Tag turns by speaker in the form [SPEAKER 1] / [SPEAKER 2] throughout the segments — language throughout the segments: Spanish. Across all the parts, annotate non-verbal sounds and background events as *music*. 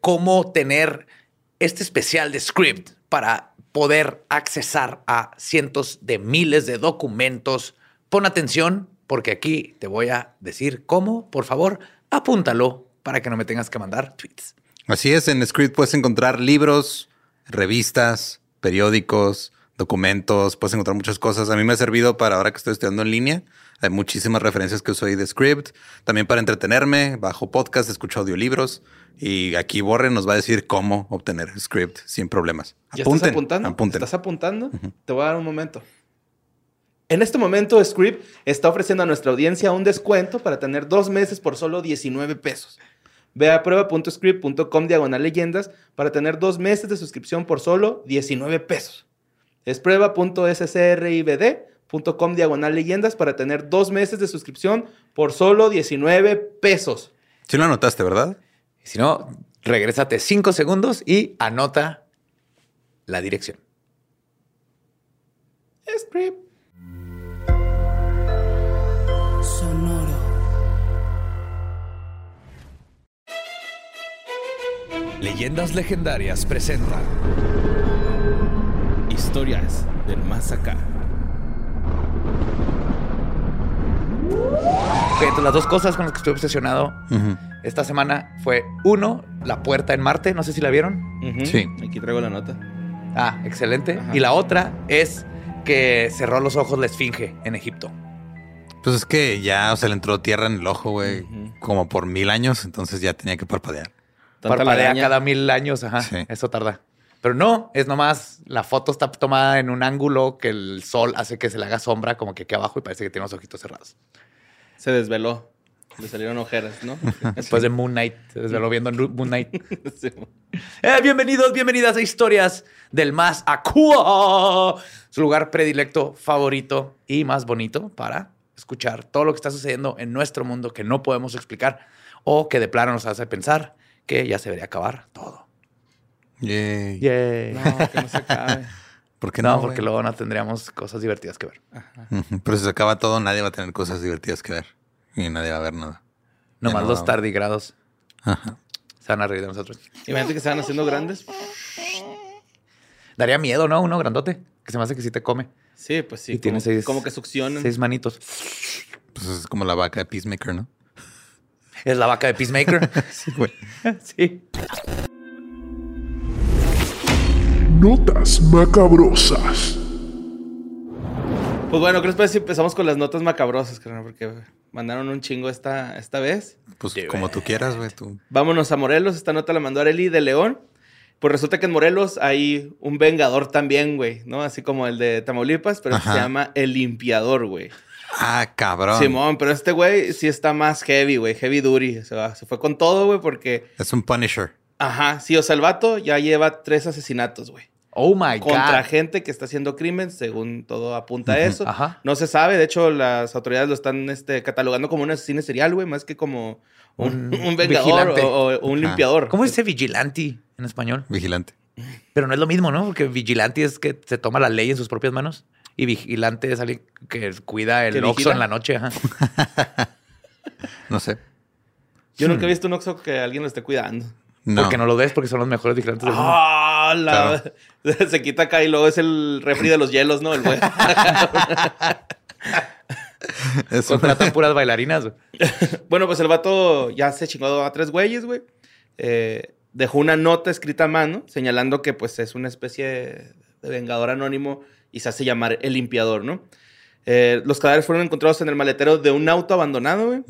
[SPEAKER 1] cómo tener este especial de script para poder accesar a cientos de miles de documentos. Pon atención porque aquí te voy a decir cómo. Por favor, apúntalo para que no me tengas que mandar tweets.
[SPEAKER 2] Así es, en Script puedes encontrar libros, revistas, periódicos, documentos, puedes encontrar muchas cosas. A mí me ha servido para ahora que estoy estudiando en línea. Hay muchísimas referencias que uso ahí de Script. También para entretenerme, bajo podcast, escucho audiolibros. Y aquí Borre nos va a decir cómo obtener Script sin problemas.
[SPEAKER 3] ¿Ya estás apuntando? ¿Estás apuntando? Te voy a dar un momento. En este momento, Script está ofreciendo a nuestra audiencia un descuento para tener dos meses por solo 19 pesos. Ve a prueba.script.com diagonal leyendas para tener dos meses de suscripción por solo 19 pesos. Es prueba.scribd.com diagonal leyendas para tener dos meses de suscripción por solo 19 pesos.
[SPEAKER 2] Si lo anotaste, ¿verdad?
[SPEAKER 1] Si no, regrésate cinco segundos y anota la dirección.
[SPEAKER 3] Script.
[SPEAKER 4] Sonoro.
[SPEAKER 1] Leyendas legendarias presentan
[SPEAKER 4] Historias del más acá.
[SPEAKER 1] Entonces las dos cosas con las que estoy obsesionado esta semana fue uno, la puerta en Marte, no sé si la vieron.
[SPEAKER 2] Sí.
[SPEAKER 3] Aquí traigo la nota.
[SPEAKER 1] Ah, excelente. Y la otra es que cerró los ojos la esfinge en Egipto.
[SPEAKER 2] Pues es que ya, o sea, le entró tierra en el ojo, güey, como por mil años, entonces ya tenía que parpadear.
[SPEAKER 1] Parpadea cada mil años, ajá.
[SPEAKER 2] Sí.
[SPEAKER 1] Eso tarda. Pero no, es nomás la foto está tomada en un ángulo que el sol hace que se le haga sombra como que aquí abajo y parece que tiene los ojitos cerrados.
[SPEAKER 3] Se desveló. Le salieron ojeras, ¿no? *laughs*
[SPEAKER 1] Después de Moon Knight, se desveló viendo Moon Knight. *laughs*
[SPEAKER 3] Sí.
[SPEAKER 1] Eh, bienvenidos, bienvenidas a Historias del Más Acua, su lugar predilecto, favorito y más bonito para escuchar todo lo que está sucediendo en nuestro mundo que no podemos explicar o que de plano nos hace pensar que ya se debería acabar todo.
[SPEAKER 2] Yay.
[SPEAKER 1] Yay.
[SPEAKER 3] No, que no se acabe. *laughs*
[SPEAKER 2] ¿Por qué
[SPEAKER 1] No,
[SPEAKER 2] no?
[SPEAKER 1] porque
[SPEAKER 2] güey?
[SPEAKER 1] luego no tendríamos cosas divertidas que ver.
[SPEAKER 2] Pero si se acaba todo, nadie va a tener cosas divertidas que ver. Y nadie va a ver nada.
[SPEAKER 1] Nomás
[SPEAKER 2] no
[SPEAKER 1] los tardigrados
[SPEAKER 2] Ajá.
[SPEAKER 1] se van a reír de nosotros.
[SPEAKER 3] Imagínate que se van haciendo grandes.
[SPEAKER 1] Daría miedo, ¿no? Uno grandote, que se me hace que sí te come.
[SPEAKER 3] Sí, pues sí.
[SPEAKER 1] y tiene
[SPEAKER 3] como,
[SPEAKER 1] seis,
[SPEAKER 3] como que succionan.
[SPEAKER 1] seis manitos.
[SPEAKER 2] Pues es como la vaca de Peacemaker, ¿no?
[SPEAKER 1] Es la vaca de Peacemaker. *laughs*
[SPEAKER 2] Sí, güey. *laughs*
[SPEAKER 1] sí.
[SPEAKER 5] Notas macabrosas.
[SPEAKER 3] Pues bueno, ¿qué les parece si empezamos con las notas macabrosas, carnal? Porque mandaron un chingo esta, esta vez.
[SPEAKER 2] Pues como tú quieras, güey. Tú.
[SPEAKER 3] Vámonos a Morelos. Esta nota la mandó Areli de León. Pues resulta que en Morelos hay un vengador también, güey, ¿no? Así como el de Tamaulipas, pero este se llama El Limpiador, güey.
[SPEAKER 2] Ah, cabrón.
[SPEAKER 3] Simón, pero este güey sí está más heavy, güey, heavy duty. Se, va- se fue con todo, güey, porque,
[SPEAKER 2] Es un Punisher.
[SPEAKER 3] ajá, sí, o sea, el vato ya lleva tres asesinatos, güey.
[SPEAKER 1] Oh my
[SPEAKER 3] Contra
[SPEAKER 1] God.
[SPEAKER 3] gente que está haciendo crimen, según todo apunta a eso.
[SPEAKER 1] Ajá.
[SPEAKER 3] No se sabe, de hecho, las autoridades lo están este, catalogando como un asesino serial, güey, más que como un,
[SPEAKER 1] Un *laughs*
[SPEAKER 3] un vengador
[SPEAKER 1] vigilante.
[SPEAKER 3] o, o un
[SPEAKER 2] Ajá.
[SPEAKER 3] limpiador.
[SPEAKER 1] ¿Cómo dice vigilante en español?
[SPEAKER 2] Vigilante.
[SPEAKER 1] Pero no es lo mismo, ¿no? Porque vigilante es que se toma la ley en sus propias manos. Y vigilante es alguien que cuida el
[SPEAKER 3] ¿Que
[SPEAKER 1] oxo en la noche. Ajá. *laughs*
[SPEAKER 2] No sé.
[SPEAKER 3] Yo nunca he visto un Oxxo que alguien lo esté cuidando.
[SPEAKER 2] No.
[SPEAKER 1] Porque no lo ves porque son los mejores vigilantes del mundo.
[SPEAKER 3] ¡Ah! la- *laughs* Se quita acá y luego es el refri de los hielos, ¿no? El güey. *laughs*
[SPEAKER 2] Es una-
[SPEAKER 1] Contratan *laughs* puras bailarinas. güey.
[SPEAKER 3] bueno, pues el vato ya se chingó a tres güeyes, güey. Eh, dejó una nota escrita a mano señalando que pues es una especie de vengador anónimo y se hace llamar el limpiador, ¿no? Eh, los cadáveres fueron encontrados en el maletero de un auto abandonado, güey.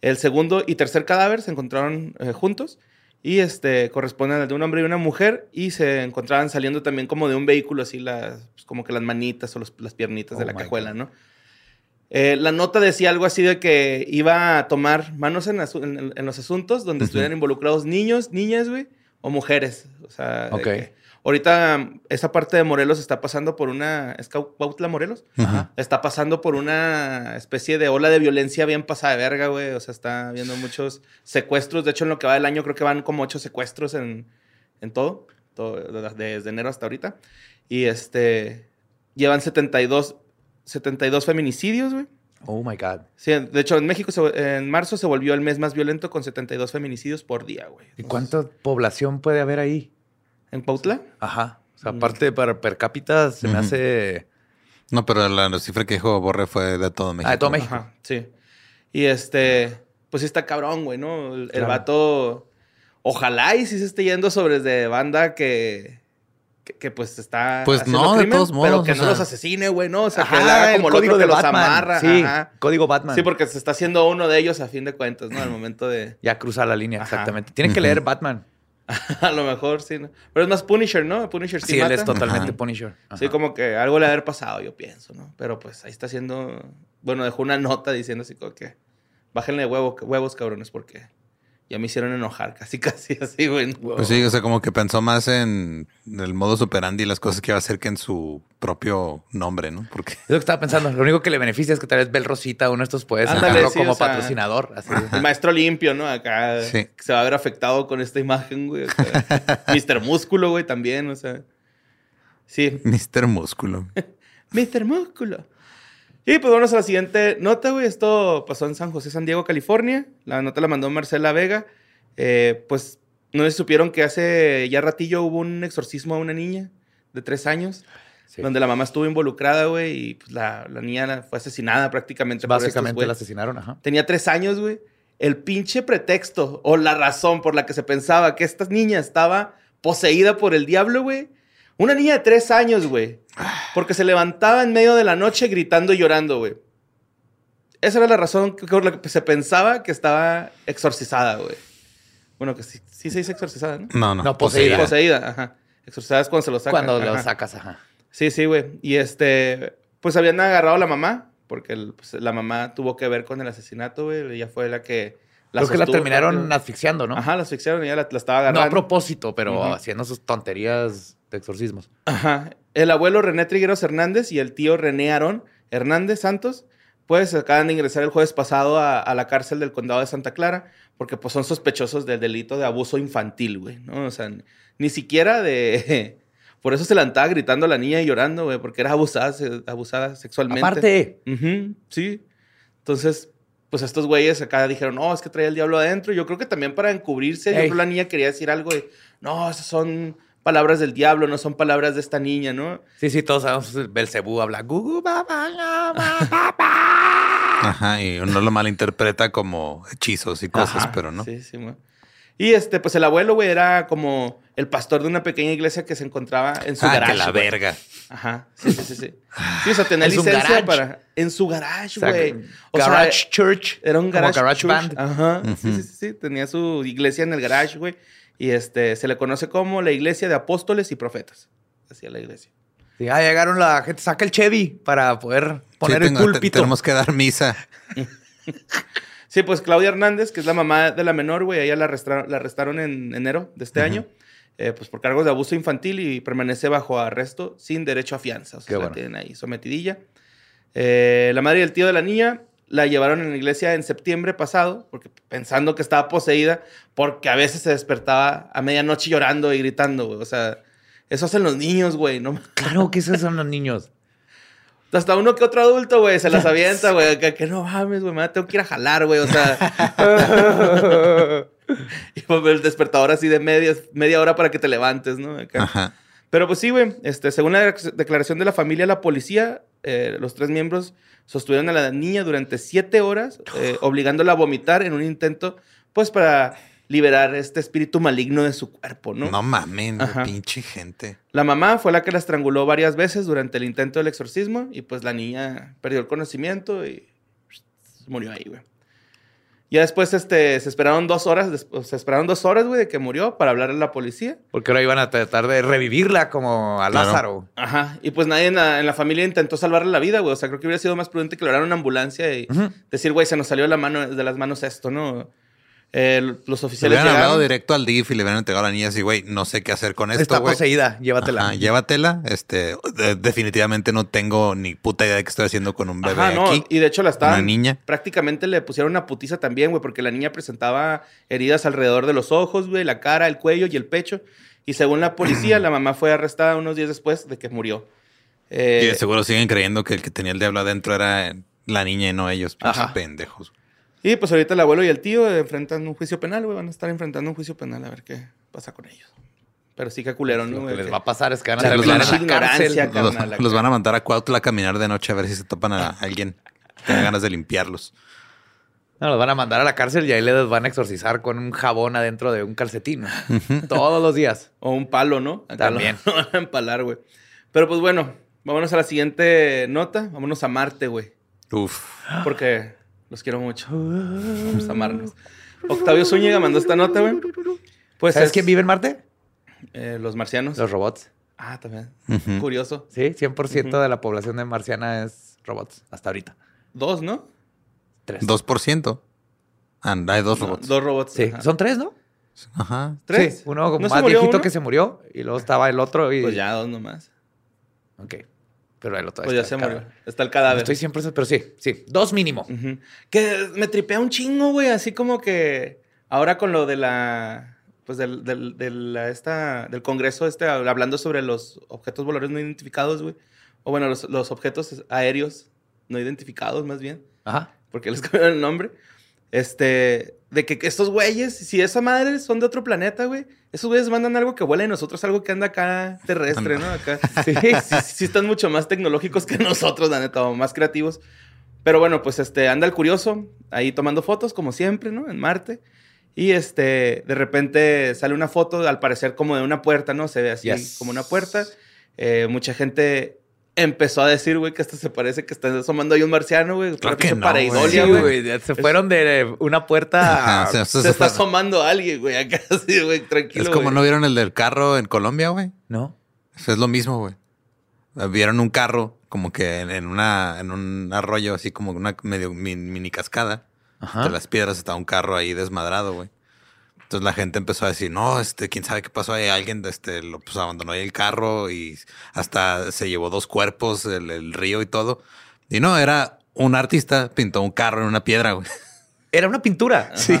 [SPEAKER 3] El segundo y tercer cadáver se encontraron eh, juntos y este corresponden al de un hombre y una mujer y se encontraban saliendo también como de un vehículo así las pues, como que las manitas o los- las piernitas de
[SPEAKER 1] Oh
[SPEAKER 3] la cajuela,
[SPEAKER 1] God.
[SPEAKER 3] ¿no? Eh, la nota decía algo así de que iba a tomar manos en, asu- en- en los asuntos donde estuvieran involucrados niños, niñas, güey, o mujeres. O sea, de
[SPEAKER 1] Ok.
[SPEAKER 3] que ahorita esa parte de Morelos está pasando por una... ¿Es Cau- Cuautla, Morelos?
[SPEAKER 2] Ajá.
[SPEAKER 3] Está pasando por una especie de ola de violencia bien pasada de verga, güey. O sea, está habiendo muchos secuestros. De hecho, en lo que va del año creo que van como ocho secuestros en, en todo, todo, desde enero hasta ahorita. Y este, llevan 72, 72 feminicidios, güey.
[SPEAKER 1] Oh my God.
[SPEAKER 3] Sí, de hecho, en México se- en marzo se volvió el mes más violento con 72 feminicidios por día, güey.
[SPEAKER 1] ¿Y cuánta población puede haber ahí?
[SPEAKER 3] ¿En Pautla?
[SPEAKER 1] Ajá. O sea, aparte para per cápita se me hace.
[SPEAKER 2] No, pero la, la cifra que dijo Borre fue de todo México.
[SPEAKER 1] Ah, de todo México.
[SPEAKER 3] Ajá, sí. Y este, pues sí está cabrón, güey, ¿no? El, el
[SPEAKER 1] Claro.
[SPEAKER 3] vato, ojalá y sí se esté yendo sobre de banda que, que, que, pues está.
[SPEAKER 2] Pues no, de todos modos,
[SPEAKER 3] Pero que no
[SPEAKER 2] sea.
[SPEAKER 3] los asesine, güey, ¿no? O sea, que
[SPEAKER 1] Ajá,
[SPEAKER 3] le haga
[SPEAKER 1] el
[SPEAKER 3] como el
[SPEAKER 1] código de
[SPEAKER 3] que los
[SPEAKER 1] Batman.
[SPEAKER 3] amarra.
[SPEAKER 1] Sí,
[SPEAKER 3] ajá.
[SPEAKER 1] código Batman.
[SPEAKER 3] Sí, porque se está haciendo uno de ellos a fin de cuentas, ¿no? Al momento de.
[SPEAKER 1] Ya cruza la línea,
[SPEAKER 3] Ajá.
[SPEAKER 1] exactamente. Tienen que leer Batman. *laughs*
[SPEAKER 3] a lo mejor sí, ¿no? Pero es más Punisher, ¿no? Punisher sí,
[SPEAKER 1] Sí, él es totalmente
[SPEAKER 2] Ajá.
[SPEAKER 1] Punisher.
[SPEAKER 3] Sí,
[SPEAKER 1] Ajá.
[SPEAKER 3] como que algo le ha de haber pasado, yo pienso, ¿no? Pero pues ahí está haciendo. Bueno, dejó una nota diciendo así como que. Bájenle huevo, huevos, cabrones, porque ya me hicieron enojar, *laughs* casi, casi así, güey.
[SPEAKER 2] Pues sí, o sea, como que pensó más en el modo superandi y las cosas que iba a hacer que en su propio nombre, ¿no? Porque
[SPEAKER 1] Es lo que estaba pensando. Lo único que le beneficia es que tal vez Bel Rosita, uno de estos puede sacarlo
[SPEAKER 3] sí,
[SPEAKER 1] como
[SPEAKER 3] o sea,
[SPEAKER 1] patrocinador. Así.
[SPEAKER 3] El maestro limpio, ¿no? Acá
[SPEAKER 2] Sí.
[SPEAKER 3] se va a ver afectado con esta imagen, güey. o sea, *laughs* Mr. Músculo, güey, también, o sea. Sí,
[SPEAKER 2] Mr. Músculo. *laughs*
[SPEAKER 3] Mr. Músculo. Y pues vamos a la siguiente nota, güey. Esto pasó en San José, San Diego, California. La nota la mandó Marcela Vega. Eh, pues no si supieron que hace ya ratillo hubo un exorcismo a una niña de tres años.
[SPEAKER 1] Sí.
[SPEAKER 3] Donde la mamá estuvo involucrada, güey. Y pues la, la niña fue asesinada prácticamente. por estos
[SPEAKER 1] Básicamente la asesinaron. Ajá.
[SPEAKER 3] Tenía tres años, güey. El pinche pretexto o la razón por la que se pensaba que esta niña estaba poseída por el diablo, güey. Una niña de tres años, güey. Porque se levantaba en medio de la noche gritando y llorando, güey. Esa era la razón que- por la que se pensaba que estaba exorcizada, güey. Bueno, que sí, sí se dice exorcizada, ¿no?
[SPEAKER 2] No, no.
[SPEAKER 1] No, poseída.
[SPEAKER 3] Poseída, ajá. Exorcizada es cuando se lo sacan.
[SPEAKER 1] Cuando lo sacas, ajá.
[SPEAKER 3] Sí, sí, güey. Y este, pues habían agarrado a la mamá, porque el- pues, la mamá tuvo que ver con el asesinato, güey. Ella fue la que...
[SPEAKER 1] Creo que la terminaron asfixiando, ¿no?
[SPEAKER 3] Ajá, la asfixiaron y ella la, la estaba
[SPEAKER 1] No a
[SPEAKER 3] agarrando.
[SPEAKER 1] propósito, pero haciendo sus tonterías de exorcismos.
[SPEAKER 3] Ajá. El abuelo René Trigueros Hernández y el tío René Aarón Hernández Santos, pues acaban de ingresar el jueves pasado a, a la cárcel del condado de Santa Clara, porque pues son sospechosos del delito de abuso infantil, güey, ¿no? O sea, ni siquiera de... *laughs* Por eso se la andaba gritando a la niña y llorando, güey, porque era abusada, abusada sexualmente.
[SPEAKER 1] Aparte,
[SPEAKER 3] Ujú, sí. Entonces, pues estos güeyes acá dijeron, no, es que traía el diablo adentro. Yo creo que también para encubrirse, yo creo que la niña quería decir algo de, no, esas son palabras del diablo, no son palabras de esta niña, ¿no?
[SPEAKER 1] sí, sí, todos sabemos. Belcebú habla. Gugu. *laughs*
[SPEAKER 2] Ajá, y uno lo malinterpreta como hechizos y cosas,
[SPEAKER 1] Ajá,
[SPEAKER 2] pero no.
[SPEAKER 3] Sí, sí, güey. Y este, pues el abuelo, güey, era como el pastor de una pequeña iglesia que se encontraba en su
[SPEAKER 2] ah,
[SPEAKER 3] garage.
[SPEAKER 2] que la
[SPEAKER 3] güey.
[SPEAKER 2] verga.
[SPEAKER 3] Ajá, sí, sí, sí, sí. Sí, o sea, tenía licencia
[SPEAKER 1] garage.
[SPEAKER 3] para... En su garage,
[SPEAKER 1] O sea,
[SPEAKER 3] güey. O sea,
[SPEAKER 1] garage Church.
[SPEAKER 3] Era un
[SPEAKER 1] como
[SPEAKER 3] garage,
[SPEAKER 1] garage
[SPEAKER 3] church.
[SPEAKER 1] band.
[SPEAKER 3] Ajá. Sí, sí, sí. Tenía su iglesia en el garage, güey. Y este, se le conoce como la iglesia de apóstoles y profetas. Así la iglesia.
[SPEAKER 1] Sí, ah, llegaron la gente, saca el Chevy para poder poner
[SPEAKER 2] Sí,
[SPEAKER 1] el
[SPEAKER 2] tengo- te-
[SPEAKER 1] púlpito.
[SPEAKER 2] Tenemos que dar misa. *laughs*
[SPEAKER 3] Sí, pues Claudia Hernández, que es la mamá de la menor, güey, a ella la arrestaron, la arrestaron en enero de este año, eh, pues por cargos de abuso infantil y permanece bajo arresto sin derecho a fianza. O sea,
[SPEAKER 1] Qué
[SPEAKER 3] la
[SPEAKER 1] bueno.
[SPEAKER 3] tienen ahí sometidilla. Eh, la madre y el tío de la niña la llevaron en la iglesia en septiembre pasado, porque pensando que estaba poseída, porque a veces se despertaba a medianoche llorando y gritando, güey. O sea, eso hacen los niños, güey, ¿no? *laughs*
[SPEAKER 1] Claro que esos son los niños.
[SPEAKER 3] Hasta uno que otro adulto, güey, se las avienta, güey. Que, que no mames, güey, me tengo que ir a jalar, güey. O sea. *laughs* *laughs* y pues el despertador así de media, media hora para que te levantes, ¿no? Acá.
[SPEAKER 2] Ajá.
[SPEAKER 3] Pero pues sí, güey. Este, según la declaración de la familia, la policía, eh, los tres miembros sostuvieron a la niña durante siete horas, eh, *sighs* obligándola a vomitar en un intento, pues, para liberar este espíritu maligno de su cuerpo, ¿no?
[SPEAKER 2] No, mamen,
[SPEAKER 3] Ajá.
[SPEAKER 2] pinche gente.
[SPEAKER 3] La mamá fue la que la estranguló varias veces durante el intento del exorcismo y pues la niña perdió el conocimiento y murió ahí, güey. Ya después este, se esperaron dos horas, se esperaron dos horas, güey, de que murió para hablarle a la policía.
[SPEAKER 1] Porque ahora iban a tratar de revivirla como a
[SPEAKER 2] Claro.
[SPEAKER 1] Lázaro.
[SPEAKER 3] Ajá. Y pues nadie en la, en la familia intentó salvarle la vida, güey. O sea, creo que hubiera sido más prudente que le una ambulancia y decir, güey, se nos salió de, la mano, de las manos esto, ¿no? Eh, los
[SPEAKER 2] Se le
[SPEAKER 3] oficiales
[SPEAKER 2] hubieran hablado directo al DIF y le hubieran entregado a la niña así, güey, no sé qué hacer con esto,
[SPEAKER 1] Está
[SPEAKER 2] güey.
[SPEAKER 1] poseída, llévatela.
[SPEAKER 2] Ajá, llévatela. Este, de- definitivamente no tengo ni puta idea de qué estoy haciendo con un bebé
[SPEAKER 3] Ajá, no,
[SPEAKER 2] aquí.
[SPEAKER 3] y de hecho la estaban.
[SPEAKER 2] Una niña.
[SPEAKER 3] Prácticamente le pusieron una putiza también, güey, porque la niña presentaba heridas alrededor de los ojos, güey, la cara, el cuello y el pecho. Y según la policía, *clears throat* la mamá fue arrestada unos días después de que murió. Eh,
[SPEAKER 2] Y de seguro siguen creyendo que el que tenía el diablo adentro era la niña y no ellos.
[SPEAKER 3] Ajá.
[SPEAKER 2] pendejos.
[SPEAKER 3] Y pues ahorita el abuelo y el tío enfrentan un juicio penal, güey. Van a estar enfrentando un juicio penal a ver qué pasa con ellos. Pero sí que culero, ¿no?
[SPEAKER 1] Lo que les va a pasar es que van a
[SPEAKER 2] los van a-
[SPEAKER 1] la cárcel.
[SPEAKER 2] Los,
[SPEAKER 3] carnal,
[SPEAKER 2] los
[SPEAKER 3] acá.
[SPEAKER 2] van a mandar a Cuautla a caminar de noche a ver si se topan a *laughs* alguien que tenga ganas de limpiarlos.
[SPEAKER 1] No, los van a mandar a la cárcel y ahí les van a exorcizar con un jabón adentro de un calcetín. *laughs* Todos los días.
[SPEAKER 3] O un palo, ¿no? Acá
[SPEAKER 1] También.
[SPEAKER 3] Lo, *laughs* lo van a empalar, güey. Pero pues bueno, vámonos a la siguiente nota. Vámonos a Marte, güey.
[SPEAKER 2] Uf.
[SPEAKER 3] Porque los quiero mucho. Vamos a amarnos. Octavio Zúñiga mandó esta nota, güey. Pues
[SPEAKER 1] ¿Sabes
[SPEAKER 3] es-
[SPEAKER 1] quién vive en Marte?
[SPEAKER 3] eh, los marcianos.
[SPEAKER 1] Los robots.
[SPEAKER 3] Ah, también. Curioso.
[SPEAKER 1] Sí, 100% de la población de marciana es robots hasta ahorita.
[SPEAKER 3] Dos, ¿no?
[SPEAKER 1] Tres.
[SPEAKER 2] 2%. Ah, hay dos
[SPEAKER 3] No,
[SPEAKER 2] robots.
[SPEAKER 3] dos robots.
[SPEAKER 1] Sí,
[SPEAKER 3] ajá.
[SPEAKER 1] son tres, ¿no?
[SPEAKER 2] Ajá.
[SPEAKER 3] ¿Tres?
[SPEAKER 1] Sí, uno como
[SPEAKER 3] ¿No se
[SPEAKER 1] más viejito
[SPEAKER 3] uno?
[SPEAKER 1] que se murió y luego estaba el otro y...
[SPEAKER 3] Pues ya, dos nomás.
[SPEAKER 1] Ok. Pero el otro
[SPEAKER 3] Pues ya
[SPEAKER 1] está
[SPEAKER 3] se
[SPEAKER 1] el
[SPEAKER 3] murió.
[SPEAKER 1] cadáver.
[SPEAKER 3] Está el cadáver.
[SPEAKER 1] Estoy 100%, pero sí, sí. Dos mínimo.
[SPEAKER 3] Que me tripea un chingo, güey. Así como que ahora con lo de la. Pues del, del, esta, del Congreso, este, hablando sobre los objetos voladores no identificados, güey. O bueno, los, los objetos aéreos no identificados, más bien.
[SPEAKER 1] Ajá.
[SPEAKER 3] Porque les *laughs* cambiaron el nombre. Este. De que estos güeyes, si esa madre son de otro planeta, güey. Esos güeyes mandan algo que vuela y nosotros algo que anda acá terrestre, ¿no? Acá. *laughs* Sí, sí, sí están mucho más tecnológicos que nosotros, la neta, o más creativos. Pero bueno, pues este, anda el curioso ahí tomando fotos, como siempre, ¿no? En Marte. Y este, de repente sale una foto, al parecer como de una puerta, ¿no? Se ve así
[SPEAKER 1] Yes.
[SPEAKER 3] como una puerta. Eh, mucha gente empezó a decir, güey, que esto se parece que está asomando ahí un marciano, güey.
[SPEAKER 2] Claro que no,
[SPEAKER 3] pareidolia,
[SPEAKER 1] Sí,
[SPEAKER 3] güey.
[SPEAKER 1] güey. ya Se fueron de una puerta a...
[SPEAKER 3] Se
[SPEAKER 2] se
[SPEAKER 3] está asomando alguien, güey, acá *laughs* así, güey, tranquilo.
[SPEAKER 2] Es como no vieron el del carro en Colombia, güey.
[SPEAKER 1] No.
[SPEAKER 2] Eso es lo mismo, güey. Vieron un carro como que en, en una, en un arroyo, así como una medio min- mini cascada.
[SPEAKER 1] Ajá.
[SPEAKER 2] Entre las piedras estaba un carro ahí desmadrado, güey. Entonces la gente empezó a decir, no, este, quién sabe qué pasó ahí. Alguien este, lo pues, abandonó ahí el carro y hasta se llevó dos cuerpos, el, el río y todo. Y no, era un artista, pintó un carro en una piedra, güey.
[SPEAKER 1] Era una pintura. *laughs*
[SPEAKER 2] Sí.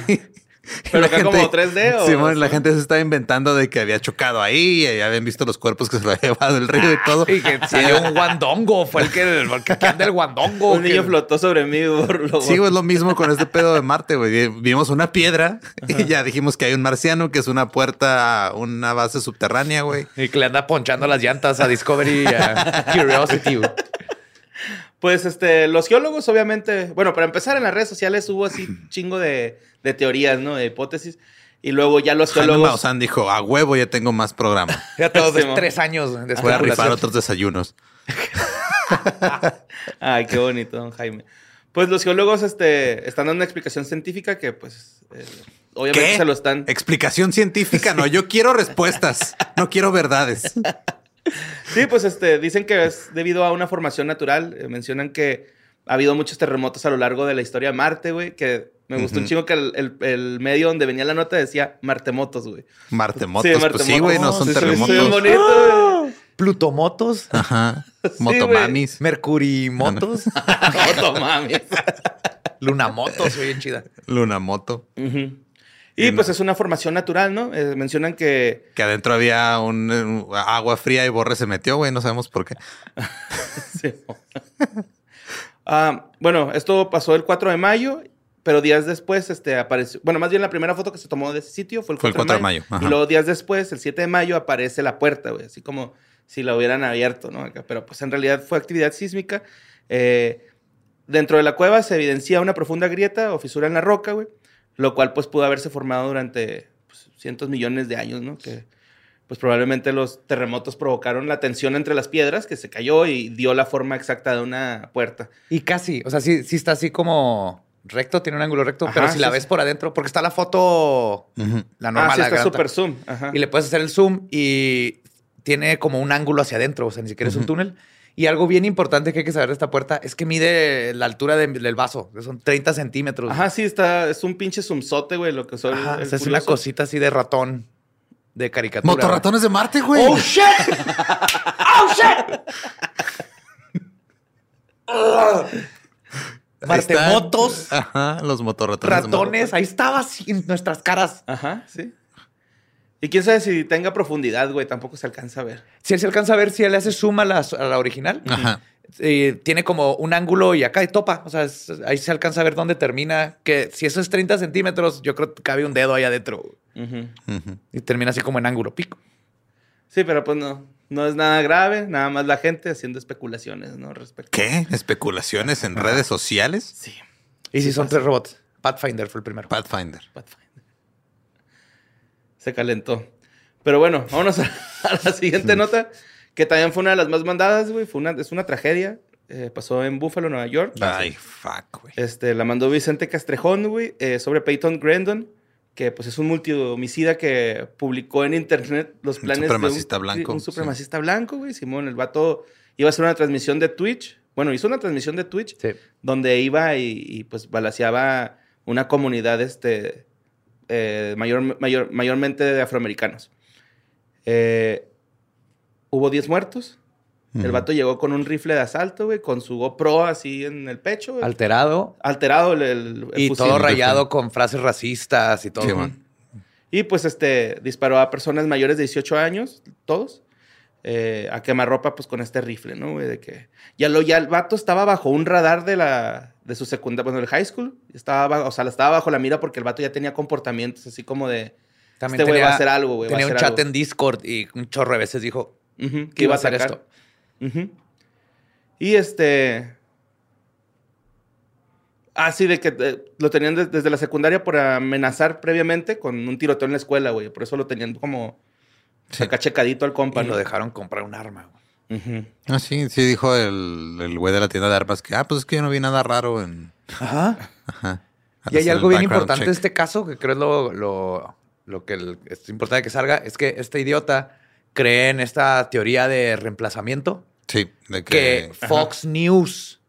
[SPEAKER 3] Pero acá como 3D o...
[SPEAKER 2] Simón, la gente se estaba inventando de que había chocado ahí y habían visto los cuerpos que se lo había llevado el río y *laughs* todo.
[SPEAKER 1] Y que salió un guandongo. Fue el que, el que anda el guandongo. *laughs*
[SPEAKER 3] Un niño
[SPEAKER 1] que-
[SPEAKER 3] flotó sobre mí,
[SPEAKER 2] Sí, güey, es lo mismo con este pedo de Marte, güey. Vimos una piedra y ya dijimos que hay un marciano, que es una puerta a una base subterránea, güey.
[SPEAKER 1] Y que le anda ponchando las llantas a Discovery y a *laughs* Curiosity. güey.
[SPEAKER 3] Pues este, los geólogos, obviamente, bueno, para empezar en las redes sociales hubo así chingo de, de teorías, ¿no? De hipótesis. Y luego ya los
[SPEAKER 2] Jaime
[SPEAKER 3] geólogos.
[SPEAKER 2] Maussan dijo, a huevo ya tengo más programa. *laughs*
[SPEAKER 1] Ya todos
[SPEAKER 3] Sí,
[SPEAKER 1] tres años de
[SPEAKER 2] Voy a rifar otros desayunos. *laughs*
[SPEAKER 3] Ay, qué bonito, don Jaime. Pues los geólogos este, están dando una explicación científica que, pues, eh, obviamente
[SPEAKER 2] ¿Qué?
[SPEAKER 3] se lo están.
[SPEAKER 2] Explicación científica, no. Yo quiero respuestas, no quiero verdades. *laughs*
[SPEAKER 3] Sí, pues este, dicen que es debido a una formación natural. Eh, mencionan que ha habido muchos terremotos a lo largo de la historia de Marte, güey. Que me gustó un chingo que el, el- el medio donde venía la nota decía Martemotos, güey.
[SPEAKER 2] Martemotos,
[SPEAKER 3] Sí,
[SPEAKER 2] pues sí, güey, no son
[SPEAKER 3] Sí, sí, sí,
[SPEAKER 2] terremotos.
[SPEAKER 3] bien bonito, güey. *gasps*
[SPEAKER 1] Plutomotos,
[SPEAKER 2] Ajá. *laughs*
[SPEAKER 3] güey. *laughs*
[SPEAKER 2] Motomamis.
[SPEAKER 1] Mercurimotos,
[SPEAKER 3] Moto, mami.
[SPEAKER 1] Lunamotos, soy bien chida.
[SPEAKER 2] Lunamoto.
[SPEAKER 3] Y pues es una formación natural, ¿no? Eh, mencionan que
[SPEAKER 2] Que adentro había un, un agua fría y Borre se metió, güey. No sabemos por qué. *laughs*
[SPEAKER 3] Sí. Ah, bueno, esto pasó el 4 de mayo, pero días después este, apareció. Bueno, más bien la primera foto que se tomó de ese sitio fue el 4,
[SPEAKER 2] Fue el 4 de mayo.
[SPEAKER 3] Y luego días después, el 7 de mayo, aparece la puerta, güey, así como si la hubieran abierto, ¿no? Pero pues en realidad fue actividad sísmica. Eh, dentro de la cueva se evidencia una profunda grieta o fisura en la roca, güey, lo cual pues pudo haberse formado durante pues, cientos millones de años, ¿no? Que pues probablemente los terremotos provocaron la tensión entre las piedras que se cayó y dio la forma exacta de una puerta.
[SPEAKER 1] Y casi, o sea, sí, sí está así como recto, tiene un ángulo recto,
[SPEAKER 3] Ajá,
[SPEAKER 1] pero si la ves
[SPEAKER 3] sí.
[SPEAKER 1] por adentro, porque está la foto, la normal,
[SPEAKER 3] ah, sí,
[SPEAKER 1] la
[SPEAKER 3] está súper zoom. Ajá.
[SPEAKER 1] y le puedes hacer el zoom y tiene como un ángulo hacia adentro, o sea, ni siquiera es un túnel. Y algo bien importante que hay que saber de esta puerta es que mide la altura de- del vaso, que son 30 centímetros.
[SPEAKER 3] Ajá, sí, está, es un pinche zoomzote, güey, lo que son.
[SPEAKER 1] Ajá,
[SPEAKER 3] el
[SPEAKER 1] o sea, es una cosita así de ratón, de caricatura.
[SPEAKER 2] Motorratones de Marte, güey.
[SPEAKER 1] ¡Oh, shit! *laughs* ¡Oh, shit! *laughs* Martemotos,
[SPEAKER 2] Están- Ajá, los motorratones.
[SPEAKER 1] ratones, ahí estaba en nuestras caras.
[SPEAKER 3] Ajá, sí. Y quién sabe si tenga profundidad, güey, tampoco se alcanza a ver.
[SPEAKER 1] Si él se alcanza a ver si él hace suma a la, a la original,
[SPEAKER 2] Ajá.
[SPEAKER 1] eh, tiene como un ángulo y acá y topa. O sea, es- ahí se alcanza a ver dónde termina. Que si eso es 30 centímetros, yo creo que cabe un dedo ahí adentro.
[SPEAKER 3] Ujú.
[SPEAKER 1] Y termina así como en ángulo pico.
[SPEAKER 3] Sí, pero pues no, no es nada grave, nada más la gente haciendo especulaciones, ¿no? Respecto.
[SPEAKER 2] ¿Qué? ¿Especulaciones en redes sociales?
[SPEAKER 3] Sí.
[SPEAKER 1] Y si son tres robots. Pathfinder fue el primero.
[SPEAKER 2] Pathfinder.
[SPEAKER 3] Pathfinder. Se calentó. Pero bueno, vámonos a, a la siguiente nota, que también fue una de las más mandadas, güey. Fue una, es una tragedia. Eh, pasó en Buffalo, Nueva York.
[SPEAKER 2] Ay, fuck, güey.
[SPEAKER 3] Este, la mandó Vicente Castrejón, güey, eh, sobre Peyton Grandon, que pues es un multihomicida que publicó en internet los
[SPEAKER 2] Un
[SPEAKER 3] planes
[SPEAKER 2] supremacista
[SPEAKER 3] de un,
[SPEAKER 2] blanco,
[SPEAKER 3] un
[SPEAKER 2] sí.
[SPEAKER 3] supremacista blanco, güey. Simón, el vato iba a hacer una transmisión de Twitch. Bueno, hizo una transmisión de Twitch
[SPEAKER 1] Sí.
[SPEAKER 3] donde iba y, y, pues balaseaba una comunidad este, eh, mayor, mayor, mayormente de afroamericanos. Eh, hubo 10 muertos. El vato llegó con un rifle de asalto, güey, con su GoPro así en el pecho. güey.
[SPEAKER 1] Alterado.
[SPEAKER 3] Alterado el, el-
[SPEAKER 1] Y
[SPEAKER 3] fusil.
[SPEAKER 1] todo rayado con frases racistas y todo.
[SPEAKER 2] Sí, man.
[SPEAKER 3] Y pues este disparó a personas mayores de 18 años, todos, eh, a quemarropa pues con este rifle, ¿no? güey? De que ya lo ya el vato estaba bajo un radar de la de su secundaria, bueno, del high school, estaba bajo- o sea, estaba bajo la mira porque el vato ya tenía comportamientos así como de
[SPEAKER 1] También
[SPEAKER 3] este güey va a hacer algo, güey,
[SPEAKER 1] Tenía un chat
[SPEAKER 3] algo.
[SPEAKER 1] en Discord y un chorro de veces dijo que iba a hacer
[SPEAKER 3] sacar. Ujú. Y este. Ah, sí, de que eh, lo tenían de- desde la secundaria por amenazar previamente con un tiroteo en la escuela, güey. Por eso lo tenían como
[SPEAKER 2] Sí.
[SPEAKER 3] acá checadito al compa,
[SPEAKER 1] Y
[SPEAKER 3] ¿no?
[SPEAKER 1] lo dejaron comprar un arma. güey.
[SPEAKER 3] Ujú.
[SPEAKER 2] Ah, sí, sí dijo el, el güey de la tienda de armas que, ah, pues es que yo no vi nada raro en...
[SPEAKER 1] Ajá.
[SPEAKER 2] Ajá.
[SPEAKER 1] Y hay algo bien importante de
[SPEAKER 2] check.
[SPEAKER 1] este caso, que creo es lo, lo, lo que el- es importante que salga, es que este idiota cree en esta teoría de reemplazamiento
[SPEAKER 2] Sí, de
[SPEAKER 1] que
[SPEAKER 2] que...
[SPEAKER 1] Fox News...